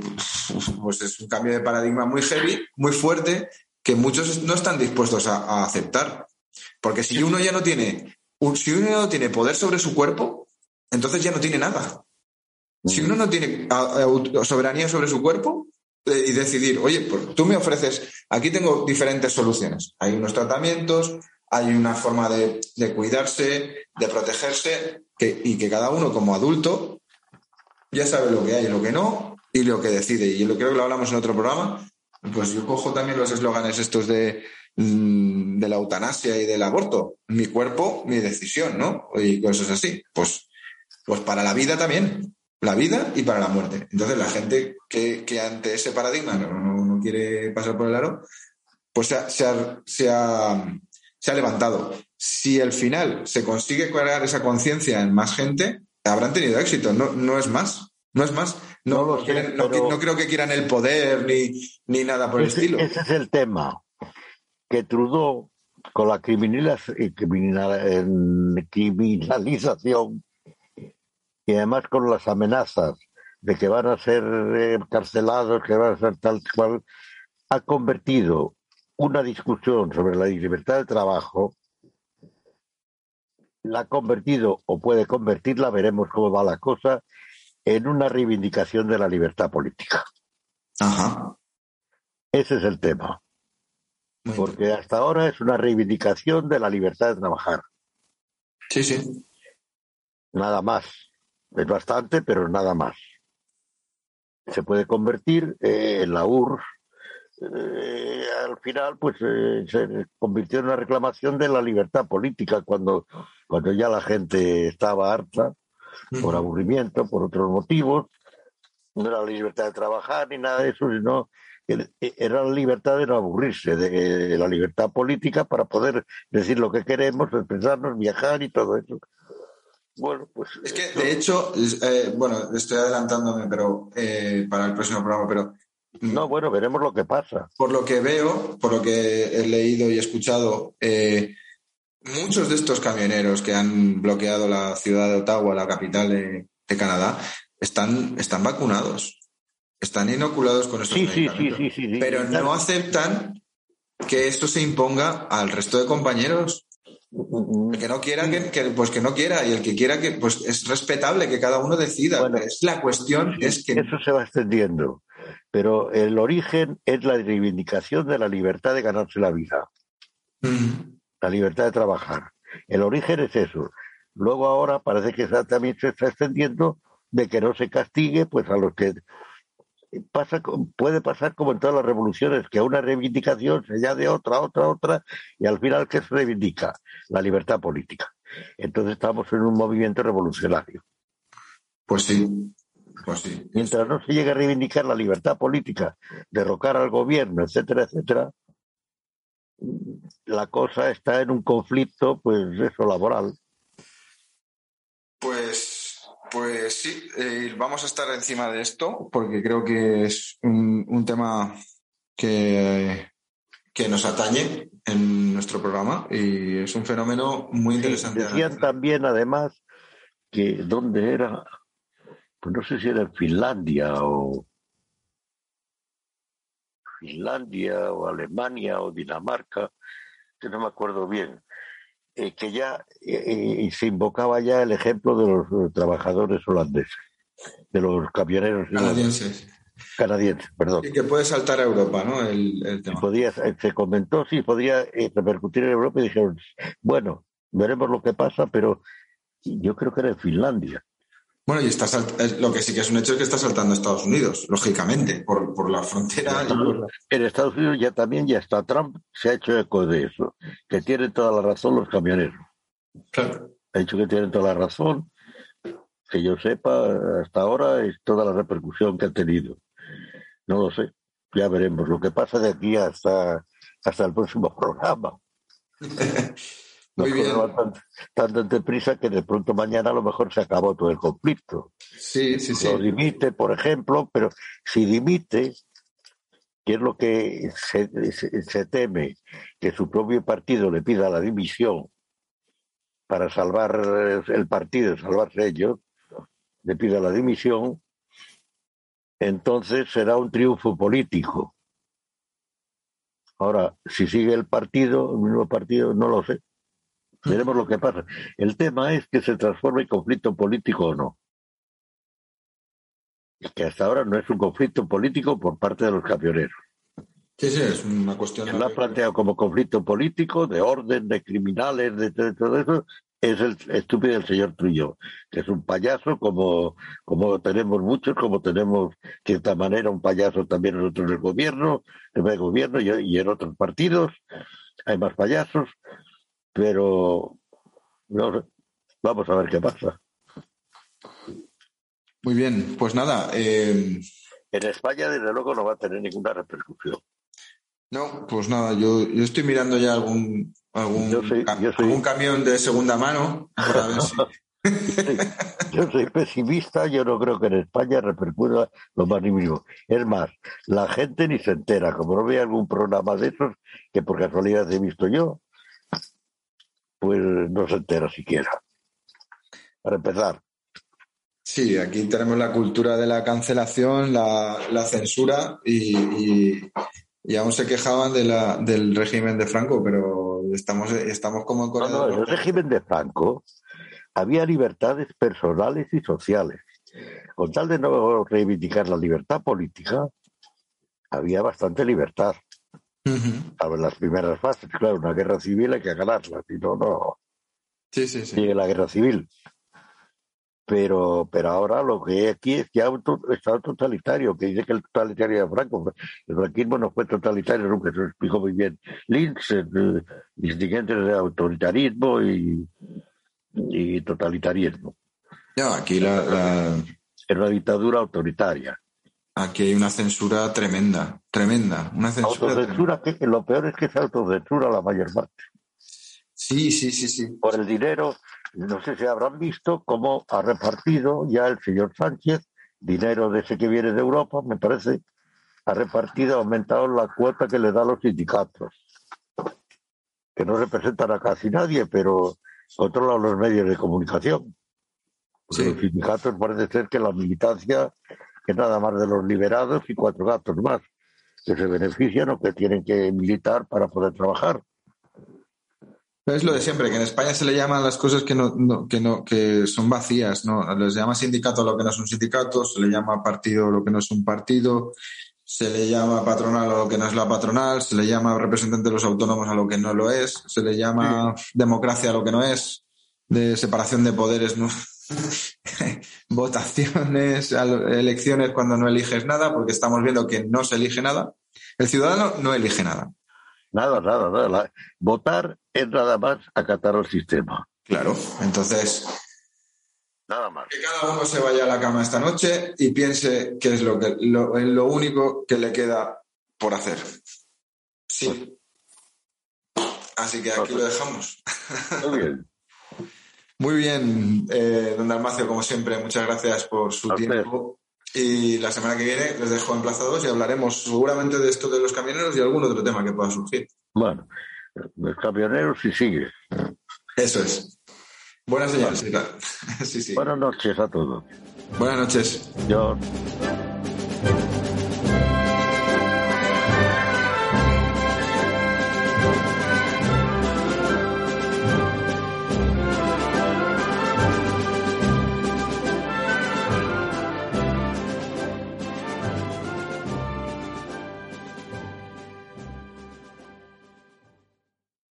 pues es un cambio de paradigma muy heavy, muy fuerte, que muchos no están dispuestos a aceptar. Porque si uno ya no tiene, si uno no tiene poder sobre su cuerpo, entonces ya no tiene nada. Si uno no tiene soberanía sobre su cuerpo eh, y decidir, oye, pues tú me ofreces, aquí tengo diferentes soluciones. Hay unos tratamientos, hay una forma de, cuidarse, de protegerse, y que cada uno como adulto ya sabe lo que hay y lo que no, y lo que decide. Y lo creo que lo hablamos en otro programa. Pues yo cojo también los eslóganes estos de Mm, de la eutanasia y del aborto. Mi cuerpo, mi decisión, ¿no? Y cosas así. Pues, pues para la vida también. La vida y para la muerte. Entonces, la gente que, ante ese paradigma no, quiere pasar por el aro, pues se ha, se, ha, levantado. Si al final se consigue crear esa conciencia en más gente, habrán tenido éxito. No, no es más. No es más. No, no, creo que quieran el poder ni, ni nada por el estilo. Ese es el tema que Trudeau, con la criminalización y además con las amenazas de que van a ser encarcelados, que van a ser tal cual, ha convertido una discusión sobre la libertad de trabajo, la ha convertido o puede convertirla, veremos cómo va la cosa, en una reivindicación de la libertad política. Ajá. Ese es el tema porque hasta ahora es una reivindicación de la libertad de trabajar. Sí, sí. Nada más. Es bastante, pero nada más. Se puede convertir eh, en la URSS. Eh, al final, pues eh, se convirtió en una reclamación de la libertad política cuando, cuando ya la gente estaba harta por aburrimiento, por otros motivos. No era la libertad de trabajar ni nada de eso, sino era la libertad de no aburrirse, de, la libertad política para poder decir lo que queremos, expresarnos, viajar y todo eso. Bueno, pues. Es que, de hecho, eh, bueno, estoy adelantándome pero eh, para el próximo programa, pero. Mm, no, bueno, veremos lo que pasa. Por lo que veo, por lo que he leído y escuchado, eh, muchos de estos camioneros que han bloqueado la ciudad de Ottawa, la capital de, de Canadá, están, están vacunados están inoculados con estos medicamentos, pero no aceptan que esto se imponga al resto de compañeros. El que no quiera, que, pues que no quiera, y el que quiera, que pues es respetable que cada uno decida. es la cuestión es que... Eso se va extendiendo, pero el origen es la reivindicación de la libertad de ganarse la vida, la libertad de trabajar. El origen es eso. Luego ahora parece que también se está extendiendo de que no se castigue pues a los que pasa, puede pasar como en todas las revoluciones, que a una reivindicación se añade otra, otra, otra, y al final, ¿qué se reivindica? La libertad política. Entonces estamos en un movimiento revolucionario. Pues sí, pues sí. Mientras no se llegue a reivindicar la libertad política, derrocar al gobierno, etcétera, etcétera, la cosa está en un conflicto, pues eso, laboral. Pues, sí, eh, vamos a estar encima de esto porque creo que es un, tema que, que nos atañe en nuestro programa y es un fenómeno muy interesante. decían también, además, que dónde era, pues no sé si era en Finlandia o Finlandia o Alemania o Dinamarca, que no me acuerdo bien, eh, que ya eh, se invocaba ya el ejemplo de los trabajadores holandeses, de los camioneros canadienses. Canadienses, perdón. Y que puede saltar a Europa, ¿no? El, tema. Podía, se comentó si podría eh, repercutir en Europa y dijeron, bueno, veremos lo que pasa, pero yo creo que era en Finlandia. Bueno, y está lo que sí que es un hecho es que está saltando a Estados Unidos, lógicamente, por, por la frontera. En Estados Unidos ya también, ya está Trump, se ha hecho eco de eso, que tienen toda la razón los camioneros. Claro. Ha dicho que tienen toda la razón, que yo sepa, hasta ahora es toda la repercusión que ha tenido. No lo sé, ya veremos lo que pasa de aquí hasta, hasta el próximo programa. <laughs> Muy bien. Tanto, prisa que de pronto mañana a lo mejor se acabó todo el conflicto. Sí, sí, sí. Lo dimite, por ejemplo, pero si dimite, que es lo que se, teme, que su propio partido le pida la dimisión para salvar el partido, salvarse ellos, le pida la dimisión, entonces será un triunfo político. Ahora, si sigue el partido, el mismo partido, no lo sé. Veremos lo que pasa. El tema es que se transforme en conflicto político o no. Y que hasta ahora no es un conflicto político por parte de los camioneros. Sí, sí, es una cuestión. Que lo ha planteado como conflicto político, de orden, de criminales, de, todo eso, es el estúpido del señor Trujillo, que es un payaso como, como tenemos muchos, como tenemos de cierta manera un payaso también nosotros en el gobierno, en el gobierno y en otros partidos, hay más payasos, pero no, vamos a ver qué pasa. Muy bien, pues nada. Eh, en España, desde luego, no va a tener ninguna repercusión. No, pues nada, yo, yo estoy mirando ya algún, algún, camión de segunda mano <laughs> yo soy pesimista, yo no creo que en España repercuta lo más mínimo. Es más, la gente ni se entera, como no ve algún programa de esos que por casualidad he visto yo, pues no se entera siquiera. Para empezar. Sí, aquí tenemos la cultura de la cancelación, la, censura y, aún se quejaban de la, del régimen de Franco, pero estamos, estamos como en No, no, el régimen de Franco había libertades personales y sociales. Con tal de no reivindicar la libertad política, había bastante libertad. A ver, las primeras fases, claro, una guerra civil hay que ganarla, si no, no. Sí, sí, sí. Sigue la guerra civil. Pero, pero ahora lo que hay aquí es ya un Estado totalitario, que dice que el totalitario de Franco. El franquismo no fue totalitario, nunca se lo explicó muy bien. Lynch, distinguentes de autoritarismo y, y totalitarismo. Ya, aquí la, la... Es una dictadura autoritaria. Aquí hay una censura tremenda, tremenda. Una censura que lo peor es que se autocensura la mayor parte. Sí, sí, sí, sí. Por el dinero, no sé si habrán visto cómo ha repartido ya el señor Sánchez dinero de ese que viene de Europa, me parece, ha repartido, ha aumentado la cuota que le da a los sindicatos, que no representan a casi nadie, pero controlan los medios de comunicación. Los sindicatos parece ser que la militancia que nada más de los liberados y cuatro gatos más que se benefician o que tienen que militar para poder trabajar. Es lo de siempre, que en España se le llaman las cosas que no, que no, que son vacías, ¿no? Les llama sindicato a lo que no es un sindicato, se le llama partido a lo que no es un partido, se le llama patronal a lo que no es la patronal, se le llama representante de los autónomos a lo que no lo es, se le llama democracia a lo que no es, de separación de poderes, ¿no? <laughs> votaciones, elecciones cuando no eliges nada, porque estamos viendo que no se elige nada. El ciudadano no elige nada. Nada, nada, nada. Votar es nada más acatar al sistema. Claro, entonces Nada más. Que cada uno se vaya a la cama esta noche y piense que es lo, que, lo, lo único que le queda por hacer. Sí. Así que aquí lo dejamos. <laughs> Muy bien. Muy bien, eh, don Dalmacio, como siempre, muchas gracias por su tiempo. Y la semana que viene les dejo emplazados y hablaremos seguramente de esto de los camioneros y algún otro tema que pueda surgir. Bueno, los camioneros sí sigue. Eso es. Buenas señal, <laughs> sí, sí. Buenas noches a todos. Buenas noches. Dios.